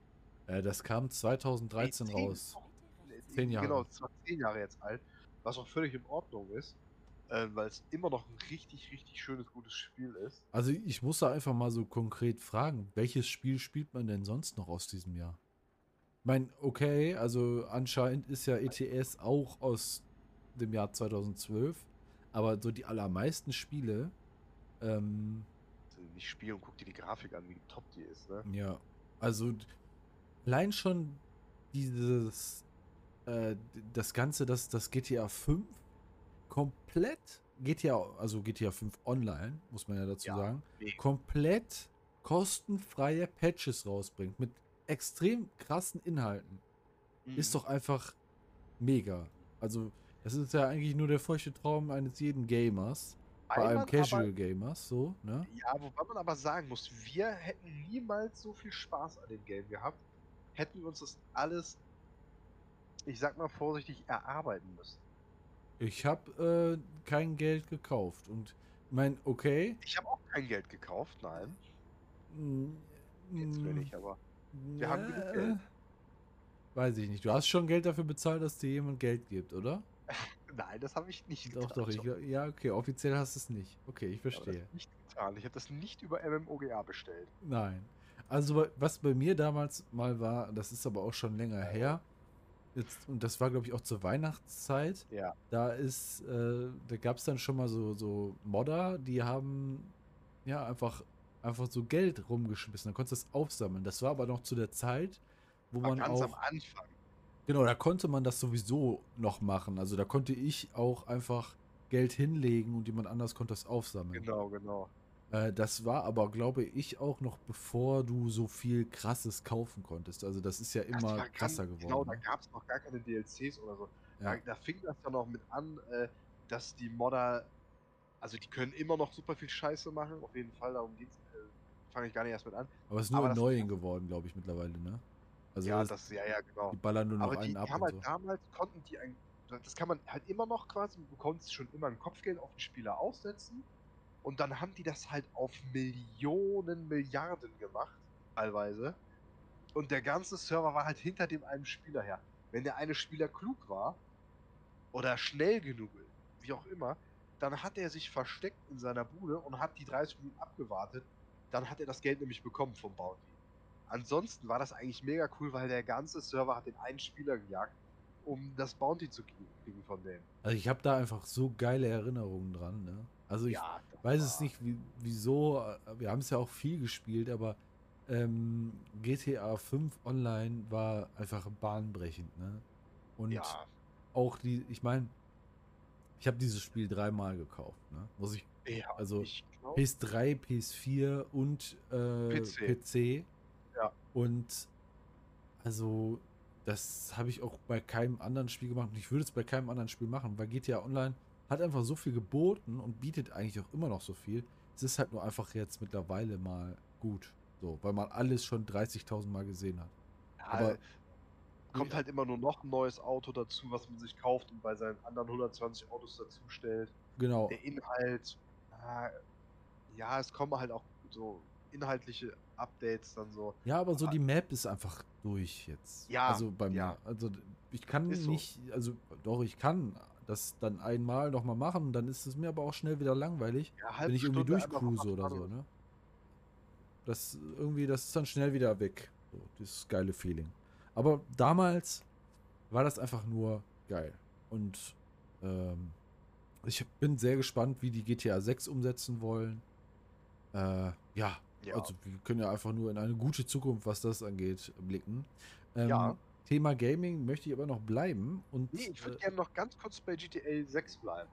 Äh, das kam 2013 nee, 10 raus. noch. Nee, Zehn Jahre. Genau, es war 10 Jahre jetzt alt. Was auch völlig in Ordnung ist. Äh, weil es immer noch ein richtig, richtig schönes, gutes Spiel ist. Also ich muss da einfach mal so konkret fragen, welches Spiel spielt man denn sonst noch aus diesem Jahr? Ich meine, okay, also anscheinend ist ja ETS auch aus dem Jahr 2012, aber so die allermeisten Spiele, ähm, Also nicht spielen und guck dir die Grafik an, wie top die ist, ne? ja, also allein schon dieses, äh, das Ganze, das, das GTA 5 komplett, GTA, also GTA 5 online, muss man ja dazu Ja. sagen, Nee. komplett kostenfreie Patches rausbringt mit extrem krassen Inhalten, ist Mhm. doch einfach mega. Also, das ist ja eigentlich nur der feuchte Traum eines jeden Gamers, allem man Casual aber- Gamers, so, ne? Ja, wobei man aber sagen muss, wir hätten niemals so viel Spaß an dem Game gehabt, hätten wir uns das alles, ich sag mal vorsichtig, erarbeiten müssen. Ich habe äh, kein Geld gekauft und mein, okay. Ich habe auch kein Geld gekauft, nein. mm, Jetzt will mm, ich aber. Wir haben genug Geld. Weiß ich nicht. Du hast schon Geld dafür bezahlt, dass dir jemand Geld gibt, oder? Nein, das habe ich nicht Doch, getan. doch. Ich, John. glaub- ja, okay. Offiziell hast du es nicht. Okay, ich Ich verstehe. nicht getan. Ich habe das nicht über MMOGA bestellt. Nein. Also, wa- was bei mir damals mal war, das ist aber auch schon länger her. Jetzt, und das war, glaube ich, auch zur Weihnachtszeit. Ja. Da ist, äh, da gab es dann schon mal so, so Modder, die haben ja einfach, einfach so Geld rumgeschmissen. Dann konntest du das aufsammeln. Das war aber noch zu der Zeit, wo Aber man ganz auch. am Anfang. Genau, da konnte man das sowieso noch machen. Also da konnte ich auch einfach Geld hinlegen und jemand anders konnte das aufsammeln. Genau, genau. Äh, das war aber, glaube ich, auch noch bevor du so viel Krasses kaufen konntest. Also das ist ja immer war krasser ganz- geworden. Genau, da ne? gab es noch gar keine DLCs oder so. Ja. Da, da fing das dann auch mit an, äh, dass die Modder, also die können immer noch super viel Scheiße machen. Auf jeden Fall, darum geht's. Äh, Fange ich gar nicht erst mit an. Aber es ist nur aber in neuen geworden, glaube ich, mittlerweile, ne? Also ja, das, das, ja, ja, genau. die ballern nur noch Aber die, einen die ab haben und halt so. damals, konnten die ein, das kann man halt immer noch quasi, du konntest schon immer ein Kopfgeld auf den Spieler aussetzen und dann haben die das halt auf Millionen, Milliarden gemacht, teilweise. Und der ganze Server war halt hinter dem einen Spieler her. Wenn der eine Spieler klug war oder schnell genug, wie auch immer, dann hat er sich versteckt in seiner Bude und hat die 30 Minuten abgewartet. Dann hat er das Geld nämlich bekommen vom Bounty. Ansonsten war das eigentlich mega cool, weil der ganze Server hat den einen Spieler gejagt, um das Bounty zu kriegen von denen. Also ich habe da einfach so geile Erinnerungen dran, ne? Also ich das weiß es nicht, wie, wieso. äh, Wir haben es ja auch viel gespielt, aber ähm, GTA 5 Online war einfach bahnbrechend, ne? Und Ja, auch die, ich meine, ich habe dieses Spiel dreimal gekauft, ne? Muss ich ja also ich glaube, PS3, PS4 und äh, PC. PC. Ja. Und also, das habe ich auch bei keinem anderen Spiel gemacht. Und ich würde es bei keinem anderen Spiel machen, weil GTA Online hat einfach so viel geboten und bietet eigentlich auch immer noch so viel. Es ist halt nur einfach jetzt mittlerweile mal gut. So, weil man alles schon 30.000 Mal gesehen hat. aber- aber kommt halt immer nur noch ein neues Auto dazu, was man sich kauft und bei seinen anderen 120 Autos dazu stellt. Genau. Der Inhalt, ah, ja, es kommen halt auch so inhaltliche Updates dann so. Ja, aber so die Map ist einfach durch jetzt. Ja, Also bei mir. ja. Also ich kann Ist so. nicht, also doch, ich kann das dann einmal nochmal machen, dann ist es mir aber auch schnell wieder langweilig, Ja, wenn ich irgendwie durchcruise oder so, ne? Das irgendwie, das ist dann schnell wieder weg. So, dieses geile Feeling. Aber damals war das einfach nur geil. Und ähm, ich bin sehr gespannt, wie die GTA 6 umsetzen wollen. Äh, ja, Ja. also wir können ja einfach nur in eine gute Zukunft, was das angeht, blicken. Ähm, Ja. Thema Gaming möchte ich aber noch bleiben. Und Nee, ich würde äh, gerne noch ganz kurz bei GTA 6 bleiben.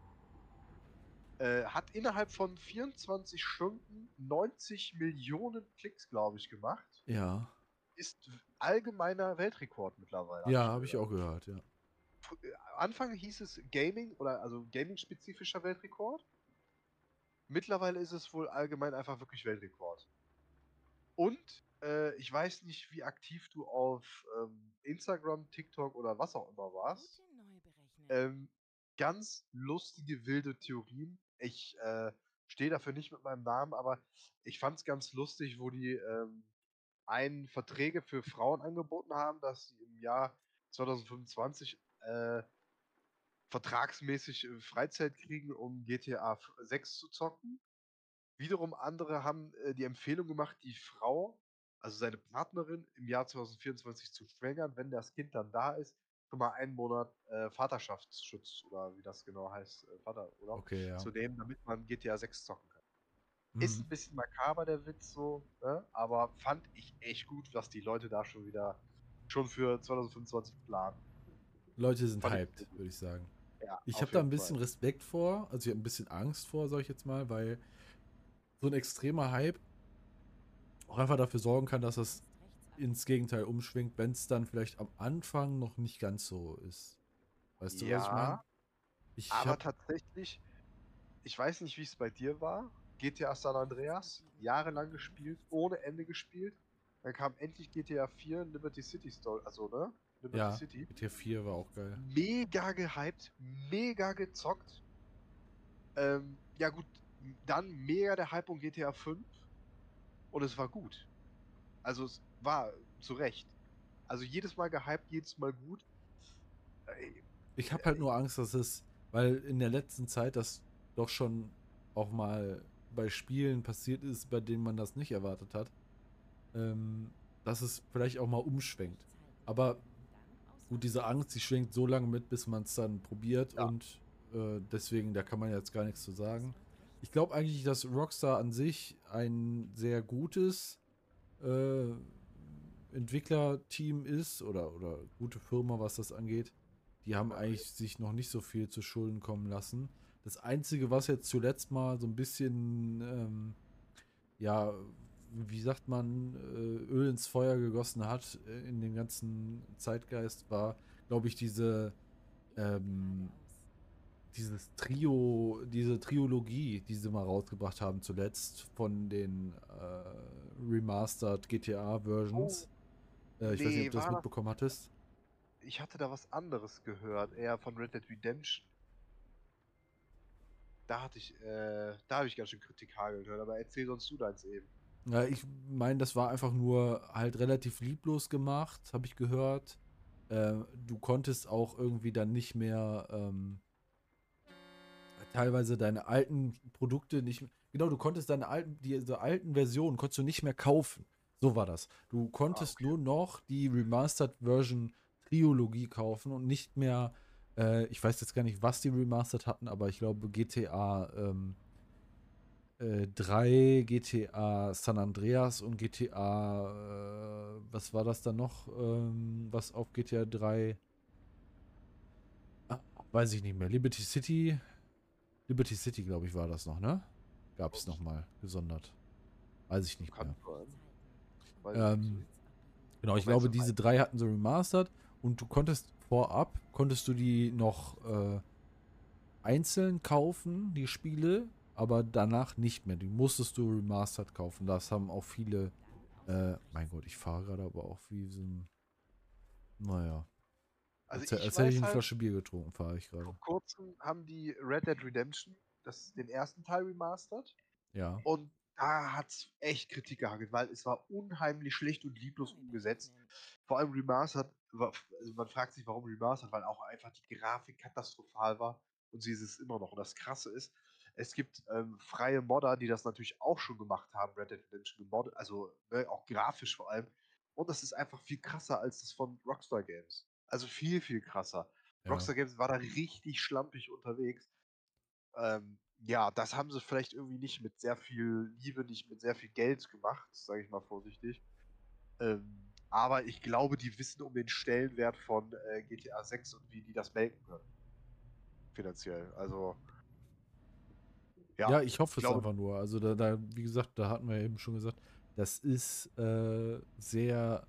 Äh, hat innerhalb von 24 Stunden 90 Millionen Klicks, glaube ich, gemacht. ja, Ist allgemeiner Weltrekord mittlerweile. ja, habe ich auch gehört, ja. Äh, Anfang hieß es Gaming oder also Gaming-spezifischer Weltrekord. Mittlerweile ist es wohl allgemein einfach wirklich Weltrekord. Und äh, ich weiß nicht, wie aktiv du auf ähm, Instagram, TikTok oder was auch immer warst. Ähm, ganz lustige, wilde Theorien. Ich äh, stehe dafür nicht mit meinem Namen, aber ich fand es ganz lustig, wo die ähm, einen Verträge für Frauen angeboten haben, dass sie im Jahr 2025 äh, vertragsmäßig äh, Freizeit kriegen, um GTA 6 zu zocken. Wiederum andere haben äh, die Empfehlung gemacht, die Frau, also seine Partnerin, im Jahr 2024 zu schwängern, wenn das Kind dann da ist, schon mal einen Monat äh, Vaterschaftsschutz oder wie das genau heißt, äh, Vater, oder? Okay, ja. Zu nehmen, damit man GTA 6 zocken kann. Ist Mhm. ein bisschen makaber der Witz so, ne? aber fand ich echt gut, was die Leute da schon wieder schon für 2025 planen. Leute sind Fand ich hyped, gut. würde ich sagen. Ja, Ich habe da ein bisschen Fall. Respekt vor, also ich habe ein bisschen Angst vor, sag ich jetzt mal, weil so ein extremer Hype auch einfach dafür sorgen kann, dass das ins Gegenteil umschwingt, wenn es dann vielleicht am Anfang noch nicht ganz so ist. Weißt du, was ich meine? Ja, Ich aber hab, tatsächlich, ich weiß nicht, wie es bei dir war. GTA San Andreas, jahrelang gespielt, ohne Ende gespielt. Dann kam endlich GTA 4 Liberty City Story, also ne? Liberty Ja, City. GTA 4 war auch geil. Mega gehypt, mega gezockt. Ähm, ja gut, dann mega der Hype um GTA 5 und es war gut. Also es war zu Recht. Also jedes Mal gehypt, jedes Mal gut. Ich habe halt nur Angst, dass es, weil in der letzten Zeit das doch schon auch mal bei Spielen passiert ist, bei denen man das nicht erwartet hat, ähm, dass es vielleicht auch mal umschwenkt. Aber gut, diese Angst, die schwingt so lange mit, bis man es dann probiert Ja. und äh, deswegen, da kann man jetzt gar nichts zu sagen. Ich glaube eigentlich, dass Rockstar an sich ein sehr gutes äh, Entwicklerteam ist oder, oder gute Firma, was das angeht. Die haben eigentlich sich noch nicht so viel zu Schulden kommen lassen. Das Einzige, was jetzt zuletzt mal so ein bisschen, ähm, ja, wie sagt man, äh, Öl ins Feuer gegossen hat äh, in den ganzen Zeitgeist, war, glaube ich, diese, ähm, dieses Trio, diese Triologie, die sie mal rausgebracht haben zuletzt von den äh, Remastered GTA-Versions. äh, ich weiß nee, nicht, ob du das mitbekommen hattest. ich hatte da was anderes gehört, eher von Red Dead Redemption. Da hatte ich, äh, da habe ich ganz schön Kritik gehört, aber erzähl sonst du deins eben. Ja, ich meine, das war einfach nur halt relativ lieblos gemacht, habe ich gehört. Äh, du konntest auch irgendwie dann nicht mehr ähm, teilweise deine alten Produkte nicht Genau, du konntest deine alten, diese alten Versionen konntest du nicht mehr kaufen. So war das. Du konntest okay. nur noch die Remastered Version Triologie kaufen und nicht mehr, äh, ich weiß jetzt gar nicht, was die Remastered hatten, aber ich glaube GTA ähm, äh, 3, GTA San Andreas und GTA, äh, was war das dann noch, ähm, was auf GTA 3, ah, weiß ich nicht mehr, Liberty City, Liberty City, glaube ich, war das noch, ne? Gab es nochmal gesondert. Weiß ich nicht Kann mehr. Ähm, genau, ich glaube, diese drei hatten so remastered und du konntest vorab, konntest du die noch äh, einzeln kaufen, die Spiele, aber danach nicht mehr. Die musstest du remastered kaufen. Das haben auch viele, äh, mein Gott, ich fahre gerade aber auch wie so ein, naja, Also als, als ich hätte ich eine halt, Flasche Bier getrunken, fahre ich gerade. vor kurzem haben die Red Dead Redemption das, den ersten Teil remastert Ja, und da hat es echt Kritik gehagelt, weil es war unheimlich schlecht und lieblos umgesetzt. Vor allem Remastered, also man fragt sich, warum Remastered, weil auch einfach die Grafik katastrophal war und sie ist es immer noch. Und das Krasse ist, es gibt ähm, freie Modder, die das natürlich auch schon gemacht haben, Red Dead Redemption gemoddet, also ne, auch grafisch vor allem. Und das ist einfach viel krasser als das von Rockstar Games. Also viel, viel krasser. ja. Rockstar Games war da richtig schlampig unterwegs. Ähm, ja, das haben sie vielleicht irgendwie nicht mit sehr viel Liebe, nicht mit sehr viel Geld gemacht, sage ich mal vorsichtig. Ähm, aber ich glaube, die wissen um den Stellenwert von äh, GTA 6 und wie die das melken können. Finanziell. Also. Ja, ich hoffe es glaube- einfach nur. Also da, da, wie gesagt, da hatten wir eben schon gesagt, das ist äh, sehr,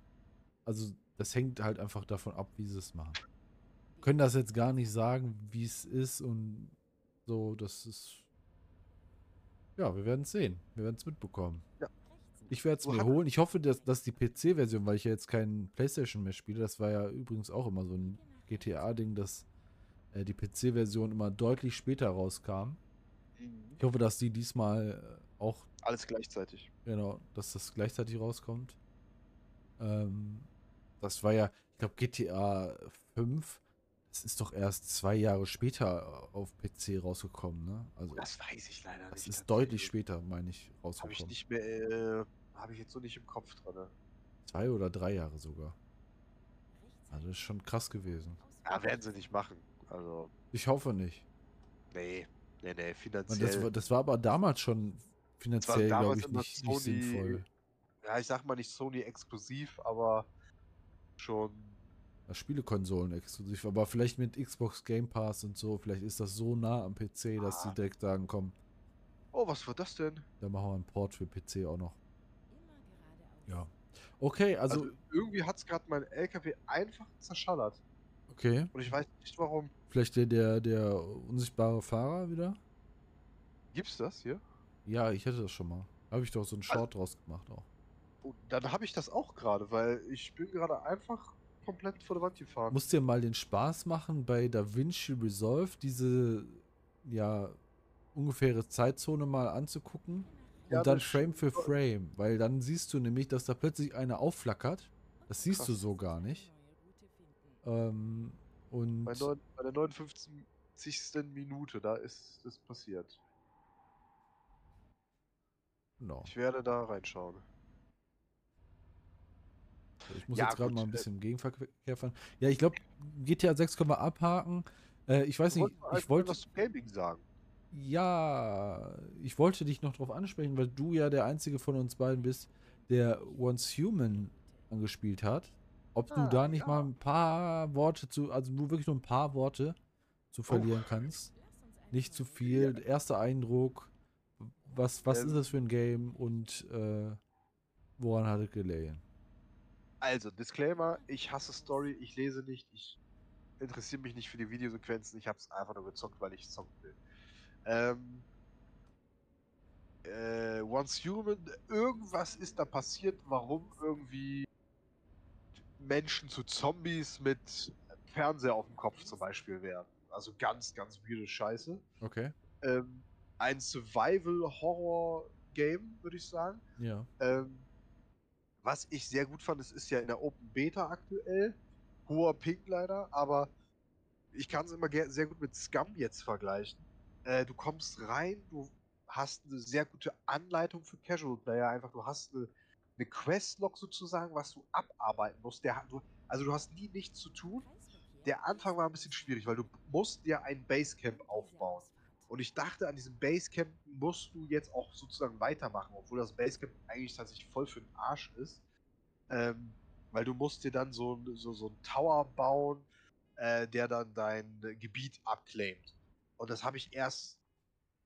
also das hängt halt einfach davon ab, wie sie es machen. Können das jetzt gar nicht sagen, wie es ist und so, das ist. Ja, wir werden es sehen. Wir werden es mitbekommen. Ja. Ich werde es mir holen. Ich hoffe, dass, dass die PC-Version, weil ich ja jetzt keinen PlayStation mehr spiele, das war ja übrigens auch immer so ein GTA-Ding, dass äh, die PC-Version immer deutlich später rauskam. Ich hoffe, dass die diesmal äh, auch, Alles gleichzeitig. genau, dass das gleichzeitig rauskommt. Ähm, das war ja, ich glaube, GTA 5, das ist doch erst zwei Jahre später auf PC rausgekommen, ne? Also, Das weiß ich leider das nicht. ist deutlich später, meine ich, Habe ich rausgekommen. nicht mehr, äh, habe ich jetzt so nicht im Kopf drin. ne? Zwei oder drei Jahre sogar. Also, das ist schon krass gewesen. Ja, werden sie nicht machen. Also, Ich hoffe nicht. nee, nee, nee, finanziell. das, war, das war aber damals schon finanziell, glaube ich, nicht, nicht Sony- sinnvoll. ja, ich sag mal nicht Sony exklusiv, aber schon. Ja, Spielekonsolen exklusiv, aber vielleicht mit Xbox Game Pass und so, vielleicht ist das so nah am PC, dass Ah. sie direkt sagen, komm, Oh, was war das denn? dann machen wir einen Port für PC auch noch. Ja. Okay, also, Also, irgendwie hat es gerade mein LKW einfach zerschallert. okay, Und ich weiß nicht warum. vielleicht der, der, der unsichtbare Fahrer wieder? Gibt's das hier? Ja, ich hätte das schon mal. Habe ich doch so einen Also- Short draus gemacht auch. Oh, dann habe ich das auch gerade, weil ich bin gerade einfach komplett vor der Wand gefahren. Muss dir mal den Spaß machen, bei DaVinci Resolve diese, ja, ungefähre Zeitzone mal anzugucken. Und Ja, dann das Frame für Frame, weil dann siehst du nämlich, dass da plötzlich eine aufflackert. Das siehst du Krass. so gar nicht. Ähm, und Bei, neun, bei der 59. Minute, da ist das passiert. genau. Ich werde da reinschauen. Ich muss Ja, jetzt gerade mal ein bisschen im Gegenverkehr fahren. Ja, ich glaube, GTA 6 können wir abhaken. Äh, ich weiß Du nicht, ich einfach wollte, was zum Gaming sagen. ja, ich wollte dich noch drauf ansprechen, weil du ja der einzige von uns beiden bist, der Once Human angespielt hat. Ob du Ah, da nicht ja. mal ein paar Worte zu, also nur wirklich nur ein paar Worte zu verlieren kannst. Nicht zu viel. Erster Eindruck. Was, was Ähm, ist das für ein Game und äh, woran hat es gelegen? Also, Disclaimer, ich hasse Story, ich lese nicht, ich interessiere mich nicht für die Videosequenzen, ich habe es einfach nur gezockt, weil ich zocken will. Ähm, äh, Once Human, irgendwas ist da passiert, warum irgendwie Menschen zu Zombies mit Fernseher auf dem Kopf zum Beispiel werden. Also ganz, ganz weirde Scheiße. Okay. Ähm, ein Survival-Horror-Game, würde ich sagen. Ja. Ähm, was ich sehr gut fand, es ist ja in der Open Beta aktuell. Hoher Ping leider, aber ich kann es immer sehr gut mit Scum jetzt vergleichen. Äh, du kommst rein, du hast eine sehr gute Anleitung für Casual Player. Einfach, du hast eine, eine Questlog sozusagen, was du abarbeiten musst. Der, du, also du hast nie nichts zu tun. Der Anfang war ein bisschen schwierig, weil du musst dir ein Basecamp aufbauen. Und ich dachte, an diesem Basecamp musst du jetzt auch sozusagen weitermachen, obwohl das Basecamp eigentlich tatsächlich voll für den Arsch ist. Ähm, weil du musst dir dann so, so, so einen Tower bauen, äh, der dann dein Gebiet abclaimt. Und das habe ich erst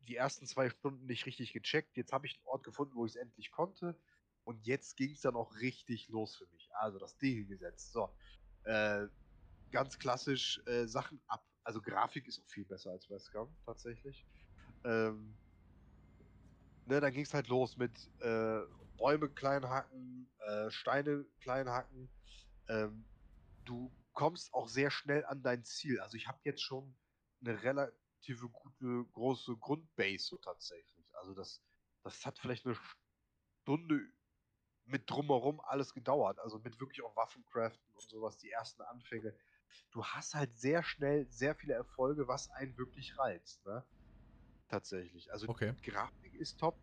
die ersten zwei Stunden nicht richtig gecheckt. Jetzt habe ich einen Ort gefunden, wo ich es endlich konnte. Und jetzt ging es dann auch richtig los für mich. Also das Ding gesetzt. So. Äh, ganz klassisch äh, Sachen ab. Also Grafik ist auch viel besser als bei Scum, tatsächlich. Ähm, ne, dann ging es halt los mit äh, Bäume klein hacken, äh, Steine klein hacken. Ähm, du kommst auch sehr schnell an dein Ziel. Also ich habe jetzt schon eine relative gute große Grundbase so tatsächlich. Also das, das hat vielleicht eine Stunde mit drumherum alles gedauert. Also mit wirklich auch Waffencraften und sowas, die ersten Anfänge. Du hast halt sehr schnell sehr viele Erfolge, was einen wirklich reizt, ne? Tatsächlich. Also Okay. die Grafik ist top.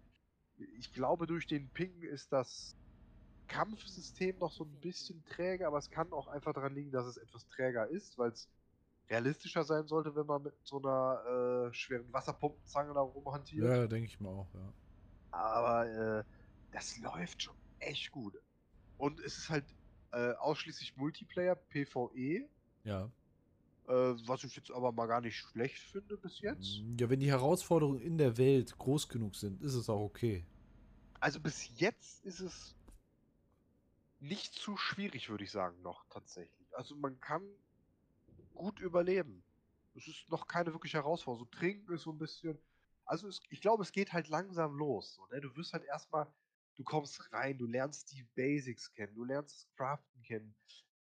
Ich glaube, durch den Ping ist das Kampfsystem noch so ein bisschen träge, aber es kann auch einfach daran liegen, dass es etwas träger ist, weil es realistischer sein sollte, wenn man mit so einer äh, schweren Wasserpumpenzange da rumhantiert. Ja, denke ich mir auch, ja. Aber äh, das läuft schon echt gut. Und es ist halt äh, ausschließlich Multiplayer, PvE, Ja. äh, was ich jetzt aber mal gar nicht schlecht finde bis jetzt. Ja, wenn die Herausforderungen in der Welt groß genug sind, ist es auch okay. Also bis jetzt ist es nicht zu schwierig, würde ich sagen, noch tatsächlich. Also man kann gut überleben. Es ist noch keine wirkliche Herausforderung. So trinken ist so ein bisschen. Also es, ich glaube, es geht halt langsam los. So, ne? Du wirst halt erstmal, du kommst rein, du lernst die Basics kennen, du lernst das Craften kennen.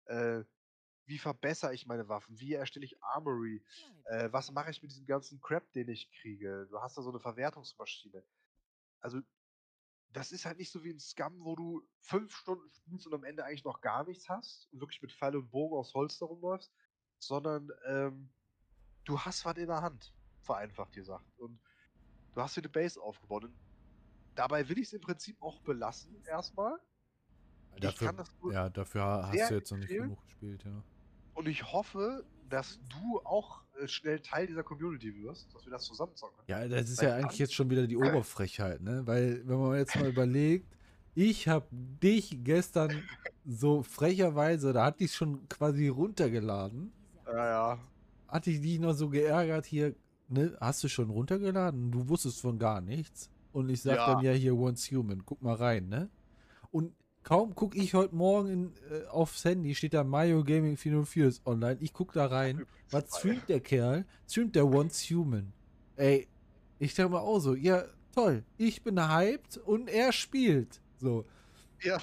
Äh, wie verbessere ich meine Waffen? Wie erstelle ich Armory? Äh, was mache ich mit diesem ganzen Crap, den ich kriege? Du hast da so eine Verwertungsmaschine. Also, das ist halt nicht so wie ein Scum, wo du fünf Stunden spielst und am Ende eigentlich noch gar nichts hast und wirklich mit Pfeil und Bogen aus Holz rumläufst, sondern ähm, du hast was in der Hand, vereinfacht gesagt. Und du hast dir eine Base aufgebaut. Und dabei will ich es im Prinzip auch belassen, erstmal. Ich Dafür, kann das nur ja, dafür hast du jetzt noch nicht genug gespielt, ja. Und ich hoffe, dass du auch äh, schnell Teil dieser Community wirst, dass wir das zusammen zocken können. Ja, das ist Weil ja eigentlich jetzt schon wieder die Oberfrechheit, ne? Weil, wenn man jetzt mal überlegt, ich habe dich gestern so frecherweise, da hatte ich schon quasi runtergeladen, Ja, ja. hatte ich dich noch so geärgert hier, ne? Hast du schon runtergeladen? Du wusstest von gar nichts. Und ich sag Ja. dann ja hier Once Human, guck mal rein, ne? Und kaum gucke ich heute Morgen in, äh, aufs Handy, steht da Mario Gaming 404 ist online. Ich guck da rein. Was streamt der Kerl? Streamt der Once Human. Ey, ich dachte mir auch so, ja, toll. Ich bin hyped und er spielt. So. Ja.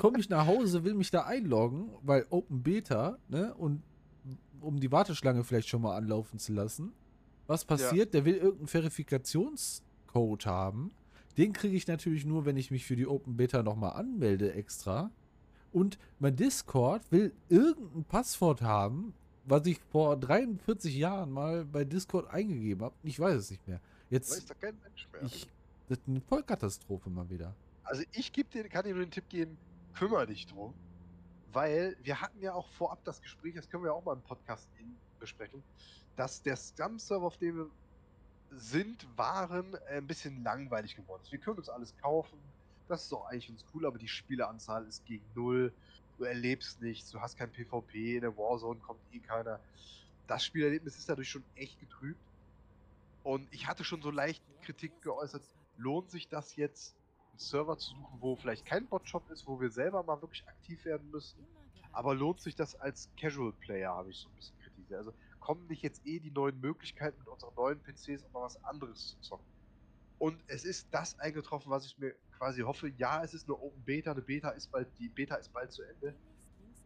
komme ich nach Hause, will mich da einloggen, weil Open Beta, ne, und um die Warteschlange vielleicht schon mal anlaufen zu lassen. Was passiert? Der will irgendeinen Verifikationscode haben. Den kriege ich natürlich nur, wenn ich mich für die Open Beta nochmal anmelde extra. Und mein Discord will irgendein Passwort haben, was ich vor 43 Jahren mal bei Discord eingegeben habe. Ich weiß es nicht mehr. Jetzt, Weiß da kein Mensch mehr. ich, das ist eine Vollkatastrophe mal wieder. Also ich geb dir, kann dir nur den Tipp geben, kümmere dich drum. Weil wir hatten ja auch vorab das Gespräch, das können wir auch mal im Podcast besprechen, dass der Scum-Server, auf dem wir sind, waren, äh, ein bisschen langweilig geworden. Wir können uns alles kaufen, das ist auch eigentlich ganz cool, aber die Spieleranzahl ist gegen null. Du erlebst nichts, du hast kein PvP, in der Warzone kommt eh keiner. Das Spielerlebnis ist dadurch schon echt getrübt. Und ich hatte schon so leicht Kritik geäußert, lohnt sich das jetzt, einen Server zu suchen, wo vielleicht kein Botshop ist, wo wir selber mal wirklich aktiv werden müssen. Aber lohnt sich das als Casual Player, habe ich so ein bisschen kritisiert. Also kommen nicht jetzt eh die neuen Möglichkeiten mit unseren neuen PCs, um mal was anderes zu zocken. Und es ist das eingetroffen, was ich mir quasi hoffe. Ja, es ist eine Open Beta, eine Beta ist bald, die Beta ist bald zu Ende.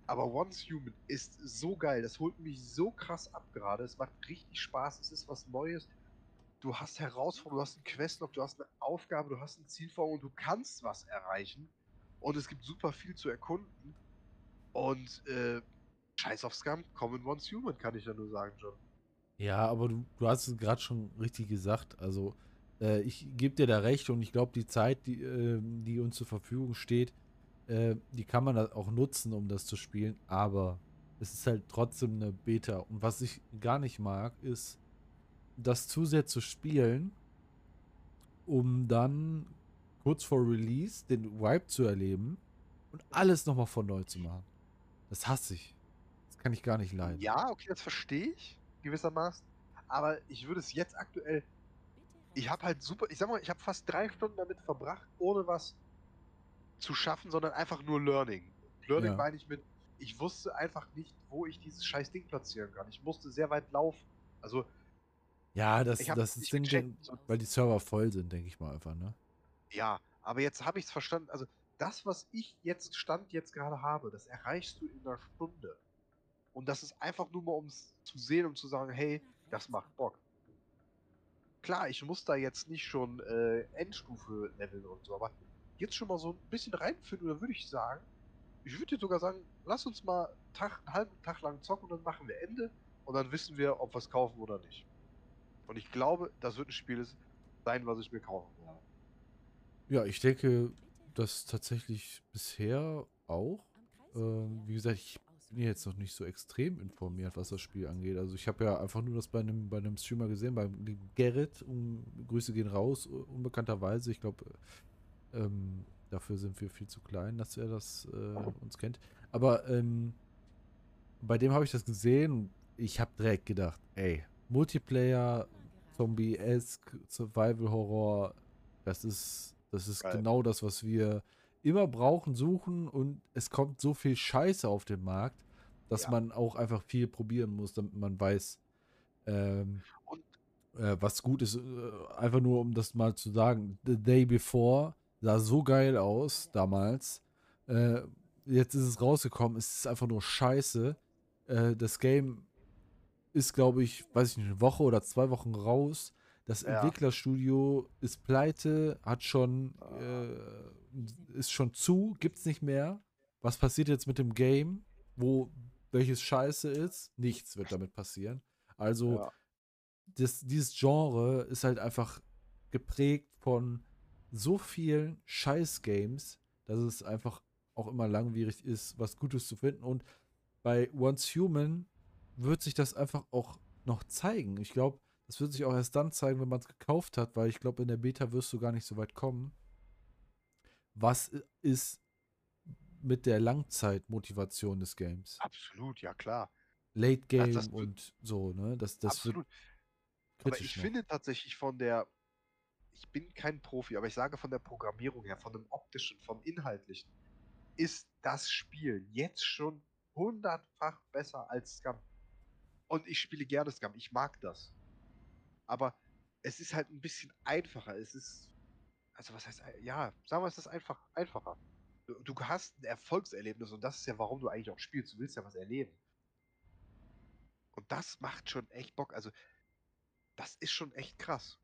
Aber Once Human ist so geil. Das holt mich so krass ab gerade. Es macht richtig Spaß. Es ist was Neues. Du hast Herausforderungen, du hast einen Questlog, du hast eine Aufgabe, du hast ein Ziel vor und du kannst was erreichen. Und es gibt super viel zu erkunden. Und äh, scheiß auf Scum, Common Once Human, kann ich ja nur sagen, John. Ja, aber du, du hast es gerade schon richtig gesagt. Also, äh, ich gebe dir da recht und ich glaube, die Zeit, die, äh, die uns zur Verfügung steht, äh, die kann man auch nutzen, um das zu spielen. Aber es ist halt trotzdem eine Beta. Und was ich gar nicht mag, ist, das zu sehr zu spielen, um dann kurz vor Release den Vibe zu erleben und alles nochmal von neu zu machen. Das hasse ich. Kann ich gar nicht leiden. Ja, okay, das verstehe ich gewissermaßen. Aber ich würde es jetzt aktuell. Ich habe halt super. Ich sag mal, ich habe fast drei Stunden damit verbracht, ohne was zu schaffen, sondern einfach nur Learning. Learning Ja. meine ich mit. Ich wusste einfach nicht, wo ich dieses scheiß Ding platzieren kann. Ich musste sehr weit laufen. Also, Ja, das, das ist Ding, gecheckt. Weil die Server voll sind, denke ich mal einfach, ne? ja, aber jetzt habe ich es verstanden. Also, das, was ich jetzt Stand jetzt gerade habe, das erreichst du in einer Stunde. Und das ist einfach nur mal, um es zu sehen, um zu sagen, hey, das macht Bock. Klar, ich muss da jetzt nicht schon äh, Endstufe leveln und so, aber jetzt schon mal so ein bisschen reinfinden, oder würde ich sagen, ich würde dir sogar sagen, lass uns mal Tag, einen halben Tag lang zocken und dann machen wir Ende und dann wissen wir, ob wir es kaufen oder nicht. Und ich glaube, das wird ein Spiel sein, was ich mir kaufen werde. Ja, ich denke, das tatsächlich bisher auch. Ähm, wie gesagt, ich bin ja jetzt noch nicht so extrem informiert, was das Spiel angeht. Also ich habe ja einfach nur das bei einem, bei einem Streamer gesehen, lieben Gerrit. Um, Grüße gehen raus, unbekannterweise. Ich glaube, ähm, dafür sind wir viel zu klein, dass er das äh, uns kennt. Aber ähm, bei dem habe ich das gesehen ich habe direkt gedacht, ey, Multiplayer, Zombie-esque, Survival-Horror, das ist, das ist Geil. genau das, was wir immer brauchen, suchen und es kommt so viel Scheiße auf den Markt, dass Ja. man auch einfach viel probieren muss, damit man weiß, ähm, äh, was gut ist. Äh, einfach nur, um das mal zu sagen, The Day Before sah so geil aus damals. Äh, jetzt ist es rausgekommen, es ist einfach nur scheiße. Äh, das Game ist, glaube ich, weiß ich nicht, eine Woche oder zwei Wochen raus. Das Ja. Entwicklerstudio ist pleite, hat schon, äh, ist schon zu, gibt's nicht mehr. Was passiert jetzt mit dem Game, wo welches scheiße ist? Nichts wird damit passieren. Also, Ja. das, dieses Genre ist halt einfach geprägt von so vielen Scheiß-Games, dass es einfach auch immer langwierig ist, was Gutes zu finden. Und bei Once Human wird sich das einfach auch noch zeigen. Ich glaube, das wird sich auch erst dann zeigen, wenn man es gekauft hat, weil ich glaube, in der Beta wirst du gar nicht so weit kommen. Was ist mit der Langzeitmotivation des Games? Absolut, ja klar. Late Game das wird- und so, ne? Das, das Absolut. Aber ich noch. finde tatsächlich von der, ich bin kein Profi, aber ich sage von der Programmierung her, von dem optischen, vom inhaltlichen, ist das Spiel jetzt schon hundertfach besser als Scum. Und ich spiele gerne Scum, ich mag das. Aber es ist halt ein bisschen einfacher. Es ist, also was heißt, ein- ja, sagen wir, es ist einfach einfacher. Du, du hast ein Erfolgserlebnis und das ist ja, warum du eigentlich auch spielst. Du willst ja was erleben. Und das macht schon echt Bock. Also, das ist schon echt krass.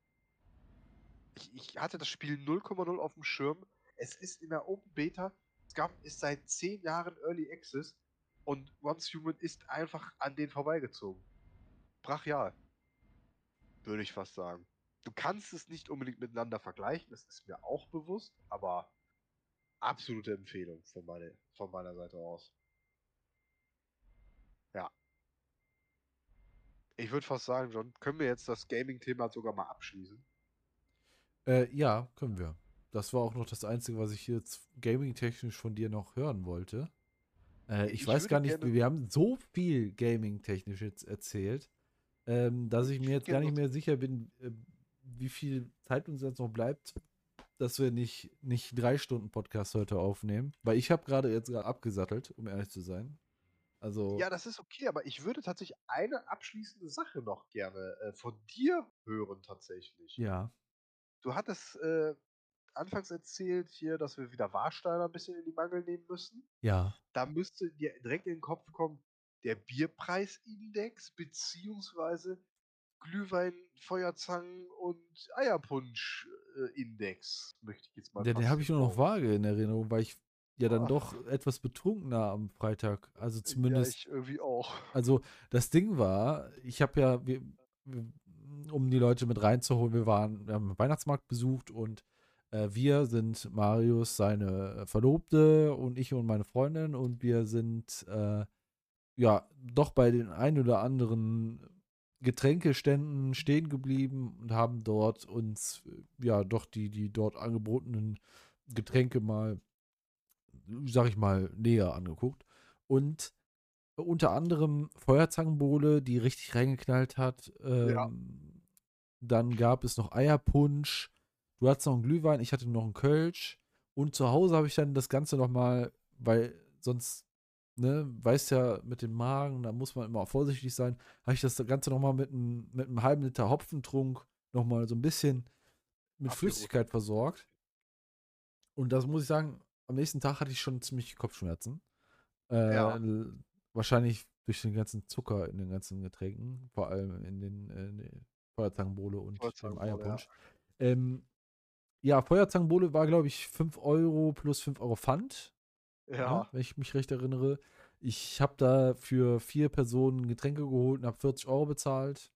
Ich, ich hatte das Spiel 0,0 auf dem Schirm. Es ist in der Open Beta. Es gab es seit 10 Jahren Early Access und Once Human ist einfach an den vorbeigezogen. Brachial. Würde ich fast sagen. Du kannst es nicht unbedingt miteinander vergleichen, das ist mir auch bewusst, aber absolute Empfehlung von, meine, von meiner Seite aus. Ja. Ich würde fast sagen, John, können wir jetzt das Gaming-Thema sogar mal abschließen? Äh, ja, können wir. Das war auch noch das Einzige, was ich jetzt gaming-technisch von dir noch hören wollte. Äh, ich, ich, weiß gar nicht, wir haben so viel gaming-technisch jetzt erzählt, ähm, dass ich, mir jetzt gar nicht mehr sicher bin, äh, wie viel Zeit uns jetzt noch bleibt, dass wir nicht, nicht drei Stunden Podcast heute aufnehmen. Weil ich habe gerade jetzt gerade abgesattelt, um ehrlich zu sein. Also. Ja, das ist okay, aber ich würde tatsächlich eine abschließende Sache noch gerne äh, von dir hören, tatsächlich. Ja. Du hattest äh, anfangs erzählt hier, dass wir wieder Warsteiner ein bisschen in die Mangel nehmen müssen. Ja. Da müsste dir direkt in den Kopf kommen, der Bierpreisindex beziehungsweise Glühwein, Feuerzangen und Eierpunsch-Index, möchte ich jetzt mal Ja, den habe ich nur noch vage in Erinnerung, weil ich ja dann Ach. doch etwas betrunkener am Freitag. Also zumindest. Ja, ich irgendwie auch. Also das Ding war, ich habe ja, wir, um die Leute mit reinzuholen, wir waren, wir haben den Weihnachtsmarkt besucht und äh, wir sind Marius, seine Verlobte und ich und meine Freundin und wir sind äh, ja doch bei den ein oder anderen Getränkeständen stehen geblieben und haben dort uns ja doch die, die dort angebotenen Getränke mal, sag ich mal, näher angeguckt. Und unter anderem Feuerzangenbowle, die richtig reingeknallt hat. Ähm, ja. Dann gab es noch Eierpunsch. Du hattest noch einen Glühwein, ich hatte noch einen Kölsch. Und zu Hause habe ich dann das Ganze nochmal, weil sonst ne, weißt ja, mit dem Magen, da muss man immer vorsichtig sein, habe ich das Ganze nochmal mit, ein, mit einem halben Liter Hopfentrunk nochmal so ein bisschen mit Abgerufen. Flüssigkeit versorgt. Und das muss ich sagen, am nächsten Tag hatte ich schon ziemlich Kopfschmerzen. Äh, ja. Wahrscheinlich durch den ganzen Zucker in den ganzen Getränken, vor allem in den, äh, Feuerzangenbowle und dem Eierpunsch. Ja. Ähm, ja, Feuerzangenbowle war, glaube ich, 5 Euro plus 5 Euro Pfand. Ja. ja. Wenn ich mich recht erinnere. Ich habe da für vier Personen Getränke geholt und habe 40 Euro bezahlt.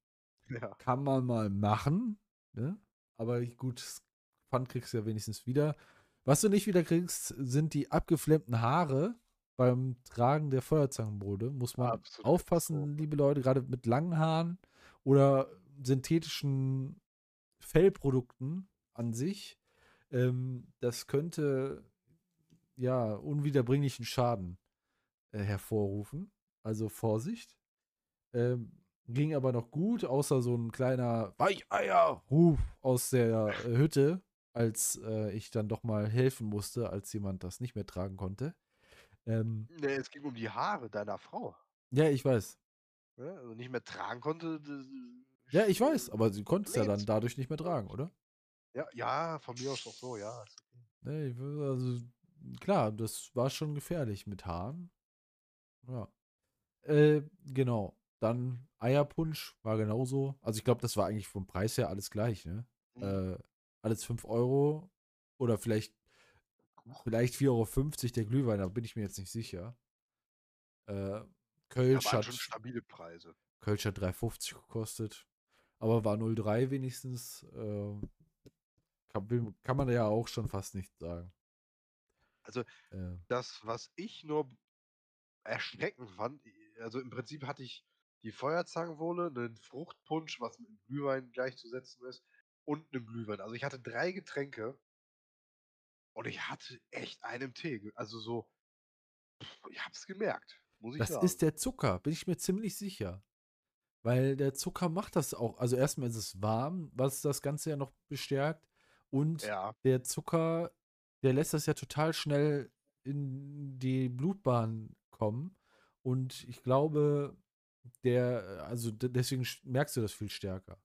Ja. Kann man mal machen. Ne? Aber gut, Pfand kriegst du ja wenigstens wieder. Was du nicht wieder kriegst, sind die abgeflammten Haare beim Tragen der Feuerzangenbowle. Muss man Absolut. aufpassen, liebe Leute, gerade mit langen Haaren oder synthetischen Fellprodukten an sich. Ähm, das könnte ja, unwiederbringlichen Schaden äh, hervorrufen. Also Vorsicht. Ähm, ging aber noch gut, außer so ein kleiner Weicheier-Ruf aus der äh, Hütte, als äh, ich dann doch mal helfen musste, als jemand das nicht mehr tragen konnte. Ähm, nee, es ging um die Haare deiner Frau. Ja, ich weiß. Ja, also nicht mehr tragen konnte. Ja, ich weiß, aber sie konnte es ja dann dadurch nicht mehr tragen, oder? Ja, ja, von mir aus auch so, ja. Nee, also klar, das war schon gefährlich mit Haaren. Ja. Äh, genau. Dann Eierpunsch war genauso. Also ich glaube, das war eigentlich vom Preis her alles gleich, ne? Mhm. Äh, alles 5 Euro. Oder vielleicht, vielleicht 4,50 Euro der Glühwein, da bin ich mir jetzt nicht sicher. Äh, Kölsch ja, hat. schon stabile Preise. Kölsch hat 3,50 gekostet. Aber war 0,3 wenigstens. Äh, kann, kann man ja auch schon fast nicht sagen. Also ja. das, was ich nur erschreckend fand, also im Prinzip hatte ich die Feuerzangenwohle, einen Fruchtpunsch, was mit einem Glühwein gleichzusetzen ist, und einen Glühwein. Also ich hatte drei Getränke und ich hatte echt einen Tee. Also so, ich hab's gemerkt, muss ich das sagen. Das ist der Zucker, bin ich mir ziemlich sicher. Weil der Zucker macht das auch. Also erstmal ist es warm, was das Ganze ja noch bestärkt. Und ja. der Zucker der lässt das ja total schnell in die Blutbahn kommen. Und ich glaube, der, also deswegen merkst du das viel stärker.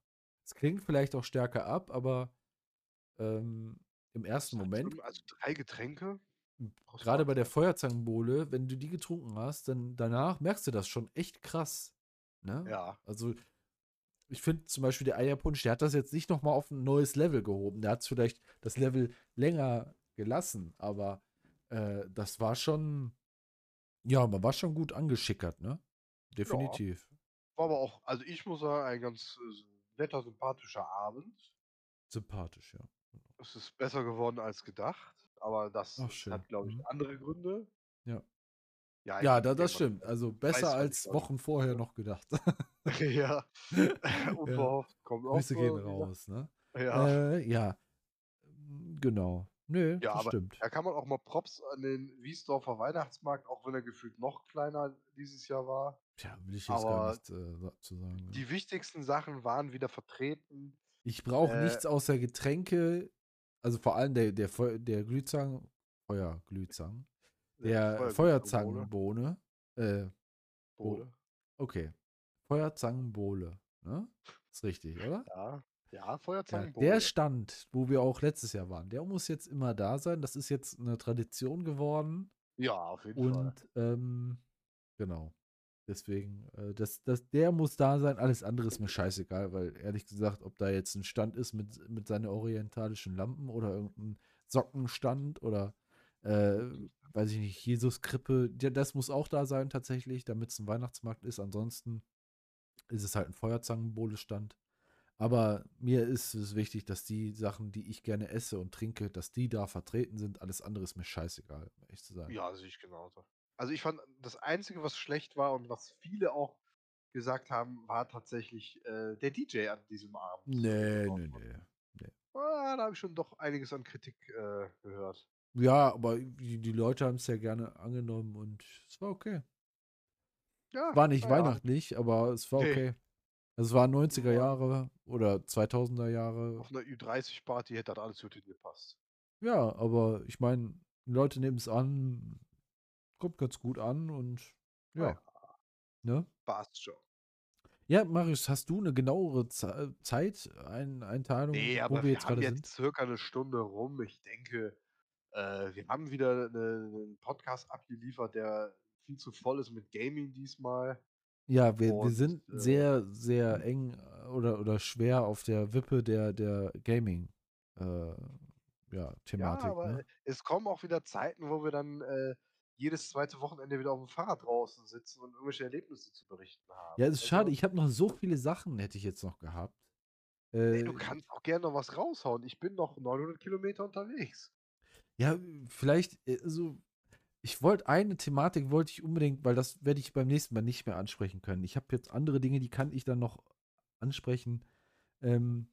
Es klingt vielleicht auch stärker ab, aber ähm, im ersten Moment. Also drei Getränke? Gerade bei der Feuerzangenbowle, wenn du die getrunken hast, dann danach merkst du das schon echt krass. Ne? Ja. Also, ich finde zum Beispiel der Eierpunsch, der hat das jetzt nicht nochmal auf ein neues Level gehoben. Der hat vielleicht das Level länger gelassen, aber äh, das war schon, ja, man war schon gut angeschickert, ne? Definitiv. War aber auch, also ich muss sagen, ein ganz äh, netter, sympathischer Abend. Sympathisch, ja. Es ist besser geworden als gedacht, aber das Ach, hat, glaube ich, Mhm. andere Gründe. Ja. Ja, Ja, da, das stimmt. Also besser als Wochen vorher ja. noch gedacht. ja. Unverhofft kommt auch Grüße so gehen raus, ne? Ja. Äh, ja. Genau. Nö, Ja, das aber stimmt. Da kann man auch mal Props an den Wiesdorfer Weihnachtsmarkt, auch wenn er gefühlt noch kleiner dieses Jahr war. Tja, will ich jetzt gar aber nicht äh, zu sagen. ne? Die wichtigsten Sachen waren wieder vertreten. Ich brauche äh, nichts außer Getränke, also vor allem der, der, Feu der Glühzang, Feuerglühzang, der Feuerzangenbowle. Feuerzangenbohne, äh, Bowle. okay, Feuerzangenbowle, ne? Ist richtig, oder? Ja, ja, Ja, Feuerzangenbowle. der Stand, wo wir auch letztes Jahr waren, der muss jetzt immer da sein. Das ist jetzt eine Tradition geworden. ja, auf jeden Fall. Und ähm, genau. Deswegen, äh, das, das, der muss da sein, alles andere ist mir scheißegal, weil ehrlich gesagt, ob da jetzt ein Stand ist mit, mit seinen orientalischen Lampen oder irgendein Sockenstand oder äh, weiß ich nicht, Jesus-Krippe, ja, das muss auch da sein tatsächlich, damit es ein Weihnachtsmarkt ist. Ansonsten ist es halt ein Feuerzangenbowle-Stand. Aber mir ist es wichtig, dass die Sachen, die ich gerne esse und trinke, dass die da vertreten sind. Alles andere ist mir scheißegal, um ehrlich zu sagen. Ja, sehe ich genauso. Also ich fand, das Einzige, was schlecht war und was viele auch gesagt haben, war tatsächlich äh, der DJ an diesem Abend. Nee, Dort. nee, nee. Ah, da habe ich schon doch einiges an Kritik äh, gehört. Ja, aber die, die Leute haben es ja gerne angenommen und es war okay. Ja, War nicht ja. weihnachtlich, aber es war Nee. okay. Also es waren 90er Ja. Jahre oder 2000er Jahre. Auf einer Ü30-Party hätte das alles gut hingepasst. Ja, aber ich meine, Leute nehmen es an, kommt ganz gut an und ja, Ja. ne? Passt schon. Ja, Marius, hast du eine genauere Ze Zeit, ein, Einteilung, Nee, wo wir wir jetzt haben gerade jetzt sind? circa eine Stunde rum. Ich denke, äh, wir haben wieder eine, einen Podcast abgeliefert, der viel zu voll ist mit Gaming diesmal. Ja, wir, wir Und, sind äh, sehr, sehr eng äh, oder, oder schwer auf der Wippe der, der Gaming, äh, ja, Thematik, ja, aber ne? es kommen auch wieder Zeiten, wo wir dann äh, jedes zweite Wochenende wieder auf dem Fahrrad draußen sitzen und irgendwelche Erlebnisse zu berichten haben. Ja, es ist schade, Also, ich habe noch so viele Sachen, hätte ich jetzt noch gehabt. ey, Äh, du kannst auch gerne noch was raushauen. Ich bin noch 900 Kilometer unterwegs. ja, vielleicht, also, ich wollte eine Thematik, wollte ich unbedingt, weil das werde ich beim nächsten Mal nicht mehr ansprechen können. Ich habe jetzt andere Dinge, die kann ich dann noch ansprechen. Ähm,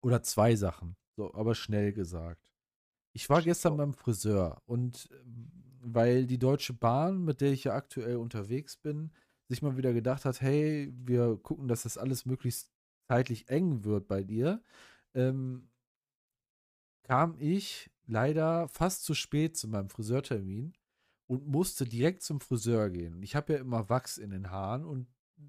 oder zwei Sachen, so, aber schnell gesagt. Ich war gestern Schieß beim Friseur und weil die Deutsche Bahn, mit der ich ja aktuell unterwegs bin, sich mal wieder gedacht hat, hey, wir gucken, dass das alles möglichst zeitlich eng wird bei dir, ähm, kam ich leider fast zu spät zu meinem Friseurtermin und musste direkt zum Friseur gehen. Und ich habe ja immer Wachs in den Haaren und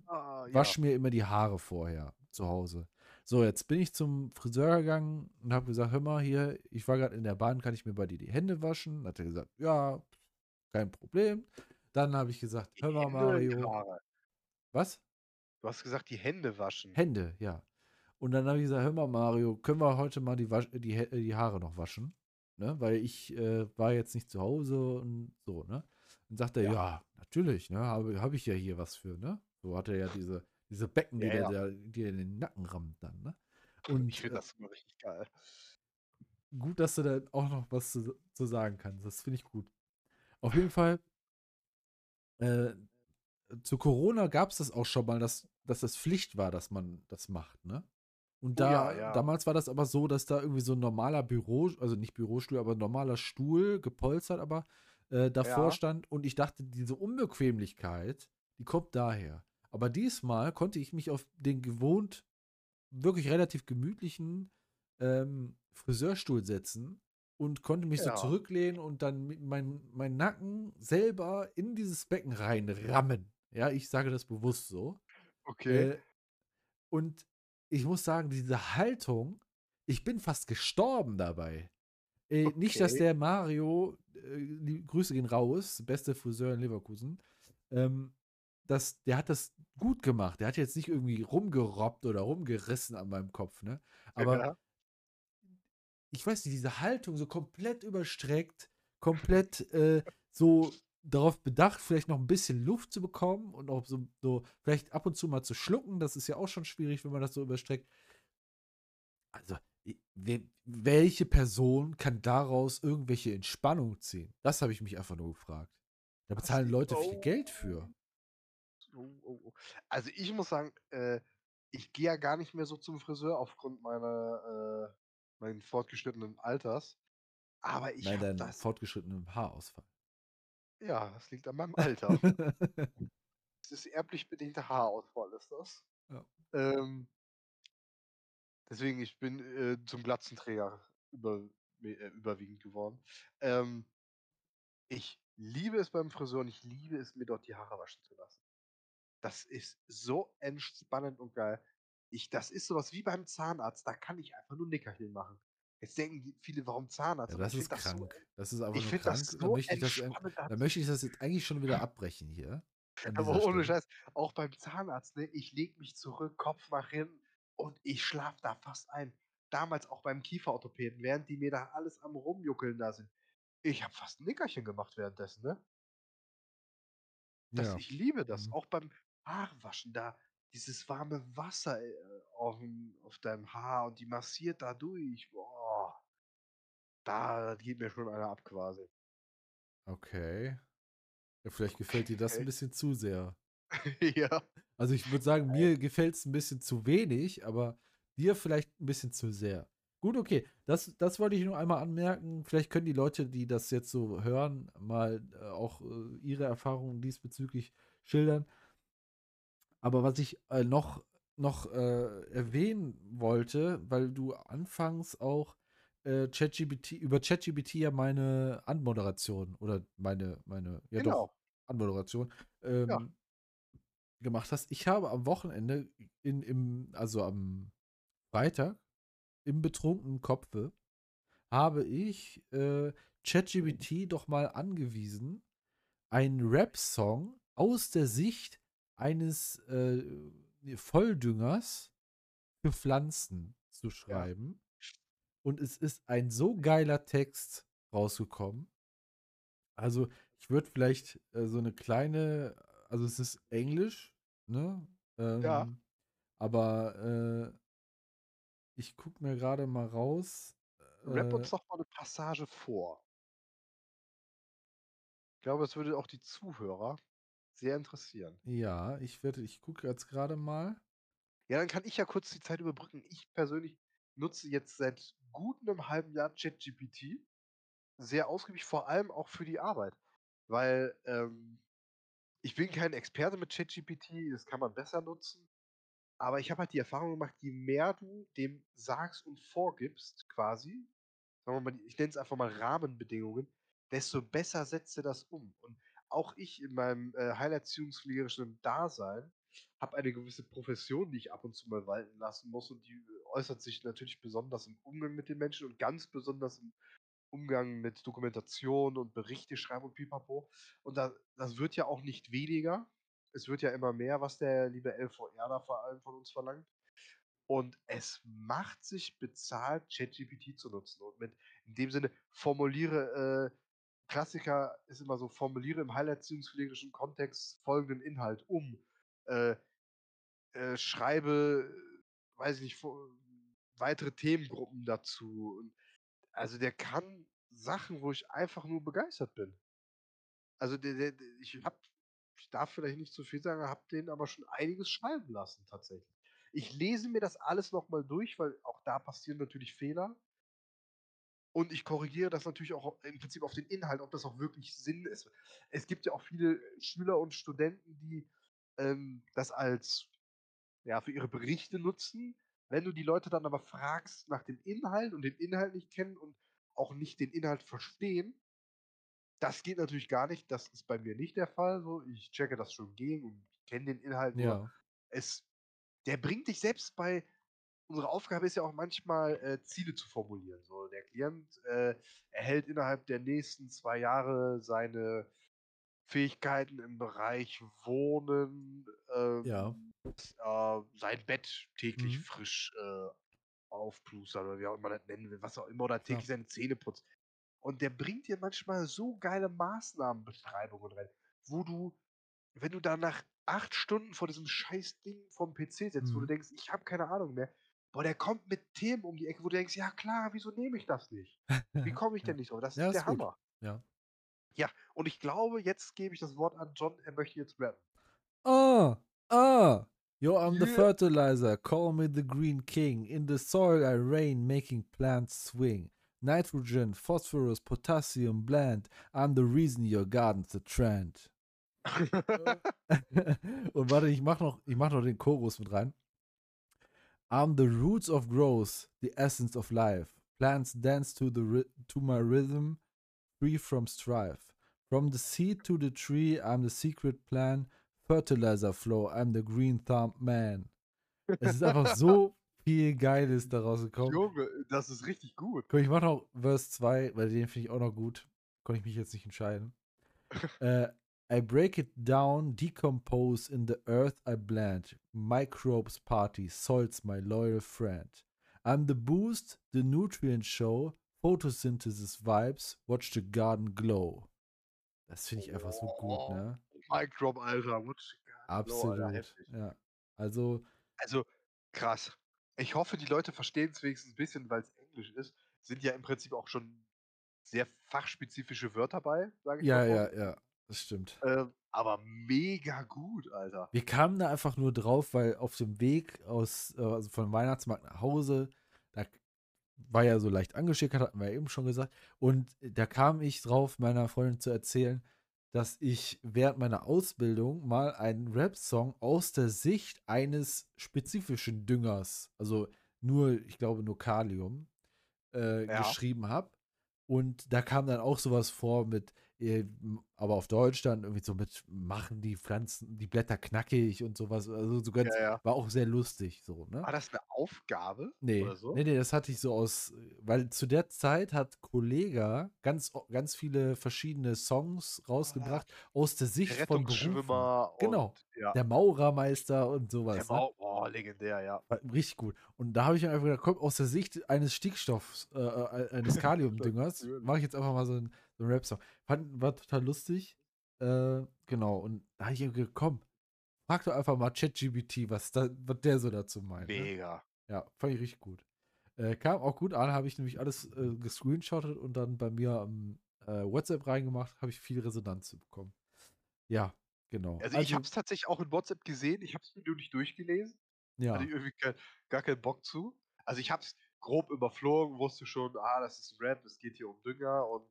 Ah, ja. wasche mir immer die Haare vorher zu Hause. So, jetzt bin ich zum Friseur gegangen und habe gesagt, hör mal hier, ich war gerade in der Bahn, kann ich mir bei dir die Hände waschen? Dann hat er gesagt, ja, kein Problem. Dann habe ich gesagt, hör mal Mario. Was? Du hast gesagt, die Hände waschen. Hände, ja. Und dann habe ich gesagt, hör mal Mario, können wir heute mal die, Wasch die, die Haare noch waschen? Ne? Weil ich äh, war jetzt nicht zu Hause und so, ne? Und sagt er, Ja. ja, natürlich, ne? Habe hab ich ja hier was für, ne? So hat er ja diese, diese Becken, die, Ja, der, ja. die er in den Nacken rammt dann, ne? Und ich finde äh, das immer richtig geil. gut, dass du da auch noch was zu, zu sagen kannst. Das finde ich gut. Auf jeden Fall, äh, zu Corona gab es das auch schon mal, dass, dass das Pflicht war, dass man das macht, ne? Und Oh da, ja, ja. damals war das aber so, dass da irgendwie so ein normaler Büro, also nicht Bürostuhl, aber ein normaler Stuhl, gepolstert, aber äh, davor Ja. stand und ich dachte, diese Unbequemlichkeit, die kommt daher. Aber diesmal konnte ich mich auf den gewohnt, wirklich relativ gemütlichen ähm, Friseurstuhl setzen und konnte mich so zurücklehnen und dann mit mein, mein Nacken selber in dieses Becken reinrammen. Ja, ich sage das bewusst so. Okay. Äh, und ich muss sagen, diese Haltung, ich bin fast gestorben dabei. Äh, nicht, dass Okay. der Mario, äh, Grüße gehen raus, beste Friseur in Leverkusen, ähm, das, der hat das gut gemacht. Der hat jetzt nicht irgendwie rumgerobbt oder rumgerissen an meinem Kopf, ne? Aber Ja. ich weiß nicht, diese Haltung so komplett überstreckt, komplett äh, so darauf bedacht, vielleicht noch ein bisschen Luft zu bekommen und auch so, so vielleicht ab und zu mal zu schlucken. Das ist ja auch schon schwierig, wenn man das so überstreckt. Also, welche Person kann daraus irgendwelche Entspannung ziehen? Das habe ich mich einfach nur gefragt. Da Was bezahlen Leute viel oh. Geld für. Oh, oh. Also ich muss sagen, äh, ich gehe ja gar nicht mehr so zum Friseur aufgrund meiner äh, meinen fortgeschrittenen Alters. Aber ich Nein, habe dein das. fortgeschrittenen Haarausfall. Ja, das liegt an meinem Alter. Das ist erblich bedingter Haarausfall, ist das. Ja. Ähm, deswegen, ich bin äh, zum Glatzenträger über, äh, überwiegend geworden. Ähm, ich liebe es beim Friseur und ich liebe es, mir dort die Haare waschen zu lassen. Das ist so entspannend und geil. Ich, das ist sowas wie beim Zahnarzt, da kann ich einfach nur Nickerchen machen. Jetzt denken viele, warum Zahnarzt? Ja, Aber das ist find das so krank. Das ist einfach ich nur finde das krank. Da so möchte ich das, da möchte ich das jetzt eigentlich schon wieder abbrechen hier. Aber ohne. Scheiß, auch beim Zahnarzt, ne, ich lege mich zurück, Kopf nach hinten und ich schlafe da fast ein. Damals auch beim Kieferorthopäden, während die mir da alles am Rumjuckeln da sind. Ich habe fast ein Nickerchen gemacht währenddessen, ne? Das, Ja. Ich liebe das. Mhm. Auch beim Haarwaschen da, dieses warme Wasser äh, auf, auf deinem Haar und die massiert da durch. Boah. Da geht mir schon einer ab quasi. Okay. Ja, vielleicht gefällt dir das ein bisschen zu sehr. ja. Also ich würde sagen, mir gefällt es ein bisschen zu wenig, aber dir vielleicht ein bisschen zu sehr. Gut, okay. Das, das wollte ich nur einmal anmerken. Vielleicht können die Leute, die das jetzt so hören, mal äh, auch äh, ihre Erfahrungen diesbezüglich schildern. Aber was ich äh, noch, noch äh, erwähnen wollte, weil du anfangs auch äh, ChatGPT, über ChatGPT ja meine Anmoderation oder meine, meine, ja doch, Genau. Anmoderation ähm, gemacht hast. Ich habe am Wochenende in, im, also am Freitag im betrunkenen Kopfe habe ich äh, ChatGPT doch mal angewiesen, einen Rap-Song aus der Sicht eines äh, Volldüngers für Pflanzen zu schreiben. Und es ist ein so geiler Text rausgekommen. Also, ich würde vielleicht äh, so eine kleine, also es ist Englisch, ne? Ähm, Ja. Aber äh, ich gucke mir gerade mal raus. Rap Äh, uns doch mal eine Passage vor. Ich glaube, das würde auch die Zuhörer sehr interessieren. ja, ich werde, ich gucke jetzt gerade mal. Ja, dann kann ich ja kurz die Zeit überbrücken. Ich persönlich nutze jetzt seit gut einem halben Jahr ChatGPT sehr ausgiebig, vor allem auch für die Arbeit. Weil ähm, ich bin kein Experte mit ChatGPT, das kann man besser nutzen. Aber ich habe halt die Erfahrung gemacht, je mehr du dem sagst und vorgibst, quasi, mal, ich nenne es einfach mal Rahmenbedingungen, desto besser setzt er das um. Und auch ich in meinem äh, heilerziehungspflegerischen Dasein habe eine gewisse Profession, die ich ab und zu mal walten lassen muss und die äußert sich natürlich besonders im Umgang mit den Menschen und ganz besonders im Umgang mit Dokumentation und Berichte schreiben und pipapo. Und da, das wird ja auch nicht weniger. Es wird ja immer mehr, was der liebe LVR da vor allem von uns verlangt. Und es macht sich bezahlt, ChatGPT zu nutzen. Und mit, in dem Sinne, formuliere, äh, Klassiker ist immer so, formuliere im heilerziehungspflegerischen Kontext folgenden Inhalt um. Äh, äh, schreibe, weiß ich nicht, weitere Themengruppen dazu. Und also der kann Sachen, wo ich einfach nur begeistert bin. Also der, der, der ich hab, ich darf vielleicht nicht zu viel sagen, habe den aber schon einiges schreiben lassen tatsächlich. Ich lese mir das alles nochmal durch, weil auch da passieren natürlich Fehler. Und ich korrigiere das natürlich auch im Prinzip auf den Inhalt, ob das auch wirklich Sinn ist. Es gibt ja auch viele Schüler und Studenten, die ähm, das als ja, für ihre Berichte nutzen. Wenn du die Leute dann aber fragst nach dem Inhalt und den Inhalt nicht kennen und auch nicht den Inhalt verstehen, das geht natürlich gar nicht. Das ist bei mir nicht der Fall. So, ich checke das schon gegen und kenne den Inhalt nur. Ja. Es, der bringt dich selbst bei unsere Aufgabe ist ja auch manchmal, äh, Ziele zu formulieren. So, der Klient äh, erhält innerhalb der nächsten zwei Jahre seine Fähigkeiten im Bereich Wohnen, ähm, Ja. äh, sein Bett täglich Mhm. frisch äh, aufplustern oder wie auch immer das nennen will, was auch immer, oder täglich seine Zähne putzt. Und der bringt dir manchmal so geile Maßnahmenbeschreibungen rein, wo du, wenn du da nach acht Stunden vor diesem scheiß Ding vom PC sitzt, wo du Mhm. denkst, ich habe keine Ahnung mehr, boah, der kommt mit Themen um die Ecke, wo du denkst, ja klar, wieso nehme ich das nicht? Wie komme ich denn nicht drauf? Das Ja, ist der ist gut. Hammer. Ja. Ja, und ich glaube, jetzt gebe ich das Wort an John, er möchte jetzt rappen. Ah, ah. Yo, I'm the Yeah. fertilizer. Call me the green king. In the soil I reign, making plants swing. Nitrogen, phosphorus, potassium blend. I'm the reason your garden's a trend. Und warte, ich mach noch, ich mach noch den Chorus mit rein. I'm the roots of growth, the essence of life. Plants dance to the to my rhythm, free from strife. From the seed to the tree, I'm the secret plan. Fertilizer flow, I'm the green thumb man. Es ist einfach so viel Geiles daraus gekommen. Junge, das ist richtig gut. Guck, ich mach noch Verse 2, weil den finde ich auch noch gut. Konnte ich mich jetzt nicht entscheiden. äh, I break it down, decompose in the earth I blend. Microbes party, soil's my loyal friend. I'm the boost, the nutrient show. Photosynthesis vibes, watch the garden glow. Das finde ich einfach so gut, ne? Mic Drop, Alter. Wutsch, Absolut. Alter, heftig. ja. Also, Also, krass. Ich hoffe, die Leute verstehen es wenigstens ein bisschen, weil es Englisch ist. Sind ja im Prinzip auch schon sehr fachspezifische Wörter bei, sage ich ja, mal. ja, ja, das stimmt. Ähm, aber mega gut, Alter. Wir kamen da einfach nur drauf, weil auf dem Weg aus, äh, also von Weihnachtsmarkt nach Hause, da war ja so leicht angeschickert, hatten wir ja eben schon gesagt. Und da kam ich drauf, meiner Freundin zu erzählen, dass ich während meiner Ausbildung mal einen Rap-Song aus der Sicht eines spezifischen Düngers, also nur, ich glaube, nur Kalium, äh, Ja. geschrieben habe. Und da kam dann auch sowas vor mit, äh, aber auf Deutsch dann irgendwie so mit machen die Pflanzen, die Blätter knackig und sowas. Also so ganz, Ja, ja. war auch sehr lustig so, ne? War das eine Aufgabe? Nee, Oder so? nee, nee, das hatte ich so aus, weil zu der Zeit hat Kollega ganz, ganz viele verschiedene Songs rausgebracht aus der Sicht von Berufen. Genau. ja. Der Maurermeister und sowas. Der ne? Mau oh, legendär, ja. War Richtig gut. Und da habe ich einfach gedacht, komm, aus der Sicht eines Stickstoffs, äh, äh, eines Kaliumdüngers, mache ich jetzt einfach mal so einen, so einen Rap-Song. Fand, war total lustig. Äh, genau. Und da habe ich irgendwie komm, frag doch einfach mal ChatGPT, was, da, was der so dazu meint. Ne? Mega. Ja, fand ich richtig gut. Äh, kam auch gut an, habe ich nämlich alles äh, gescreenshottet und dann bei mir am äh, WhatsApp reingemacht, habe ich viel Resonanz bekommen. Ja, genau. Also, ich habe es tatsächlich auch in WhatsApp gesehen. Ich habe es mir nur nicht durchgelesen. ja, Hatte ich irgendwie kein, gar keinen Bock zu. Also ich habe es grob überflogen, wusste schon, ah, das ist ein Rap, es geht hier um Dünger und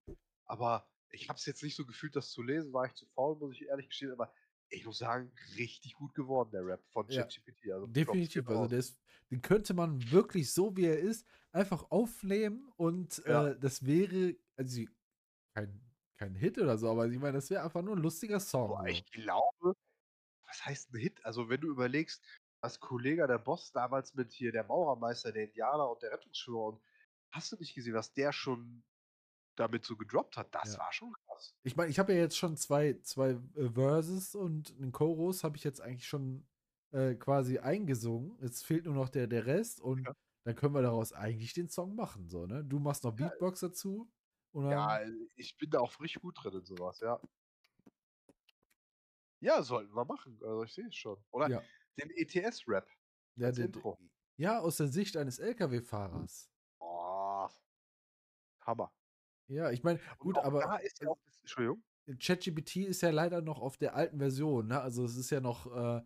aber ich habe es jetzt nicht so gefühlt, das zu lesen, war ich zu faul, muss ich ehrlich gestehen, aber ich muss sagen, richtig gut geworden, der Rap von Ja, ChatGPT. Also Props definitiv. Also ist, den könnte man wirklich so, wie er ist, einfach aufnehmen und Ja. äh, das wäre, also kein, kein Hit oder so, aber ich meine, das wäre einfach nur ein lustiger Song. Boah, ich glaube, was heißt ein Hit? Also wenn du überlegst, was Kollege der Boss damals mit hier der Maurermeister, der Indianer und der Rettungsschwimmer und hast du nicht gesehen, was der schon damit so gedroppt hat? Das Ja. war schon krass. Ich meine, ich habe ja jetzt schon zwei, zwei äh, Verses und einen Chorus habe ich jetzt eigentlich schon äh, quasi eingesungen. Jetzt fehlt nur noch der, der Rest und Ja. dann können wir daraus eigentlich den Song machen. So, ne? Du machst noch Ja. Beatbox dazu. Und Ja, ich bin da auch richtig gut drin in sowas, ja. Ja, sollten wir machen. Also ich sehe es schon. Oder ja, den ETS-Rap ja, Intro. ja, aus der Sicht eines LKW-Fahrers. Oh, Hammer. Ja, ich meine, gut, aber da ist ja auch das, Entschuldigung. ChatGPT ist ja leider noch auf der alten Version, ne? Also es ist ja noch äh,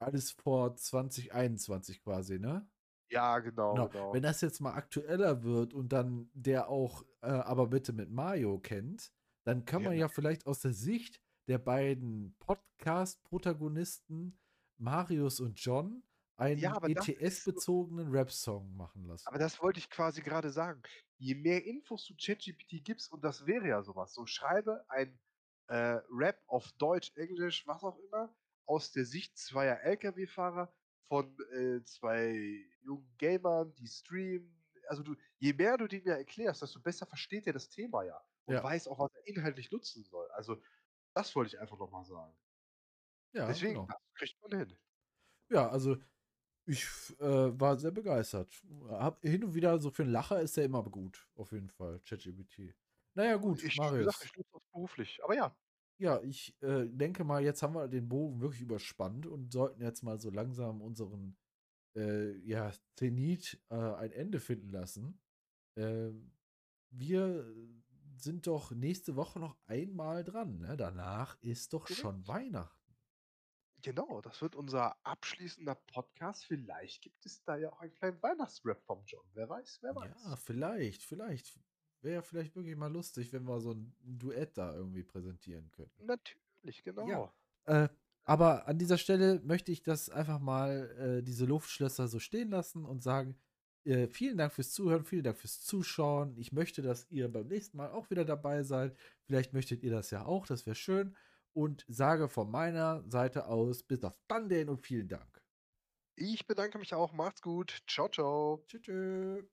alles vor 2021 quasi, ne? Ja, genau, Genau. genau. Wenn das jetzt mal aktueller wird und dann der auch äh, aber bitte mit Mario kennt, dann kann man Ja. ja vielleicht aus der Sicht der beiden Podcast-Protagonisten Marius und John einen Ja, ETS-bezogenen Rap-Song machen lassen. Aber das wollte ich quasi gerade sagen. Je mehr Infos du ChatGPT gibst, und das wäre ja sowas, so schreibe ein äh, Rap auf Deutsch, Englisch, was auch immer, aus der Sicht zweier Lkw-Fahrer von äh, zwei jungen Gamern, die streamen. Also du, je mehr du den ja erklärst, desto besser versteht er das Thema ja und Ja. weiß auch, was er inhaltlich nutzen soll. Also das wollte ich einfach noch mal sagen. Ja, Deswegen, genau. das kriegt man hin. Ja, also ich äh, war sehr begeistert. Hab hin und wieder so für einen Lacher ist der immer gut, auf jeden Fall, ChatGPT. Naja, gut, Ich, Marius. gesagt, ich nutze das beruflich. Aber ja, Ja, ich äh, denke mal, jetzt haben wir den Bogen wirklich überspannt und sollten jetzt mal so langsam unseren äh, ja, Zenit äh, ein Ende finden lassen. Ähm, wir sind doch nächste Woche noch einmal dran. Ne? Danach ist doch schon Weihnachten. Genau, das wird unser abschließender Podcast. Vielleicht gibt es da ja auch einen kleinen Weihnachtsrap vom John. Wer weiß, wer weiß. Ja, vielleicht, vielleicht. Wäre vielleicht wirklich mal lustig, wenn wir so ein Duett da irgendwie präsentieren könnten. Natürlich, genau. Äh, aber an dieser Stelle möchte ich das einfach mal, äh, diese Luftschlösser so stehen lassen und sagen, äh, vielen Dank fürs Zuhören, vielen Dank fürs Zuschauen. Ich möchte, dass ihr beim nächsten Mal auch wieder dabei seid. Vielleicht möchtet ihr das ja auch, das wäre schön. Und sage von meiner Seite aus bis auf dann und vielen Dank. Ich bedanke mich auch. Macht's gut. Ciao, ciao. Tschüss. tschüss.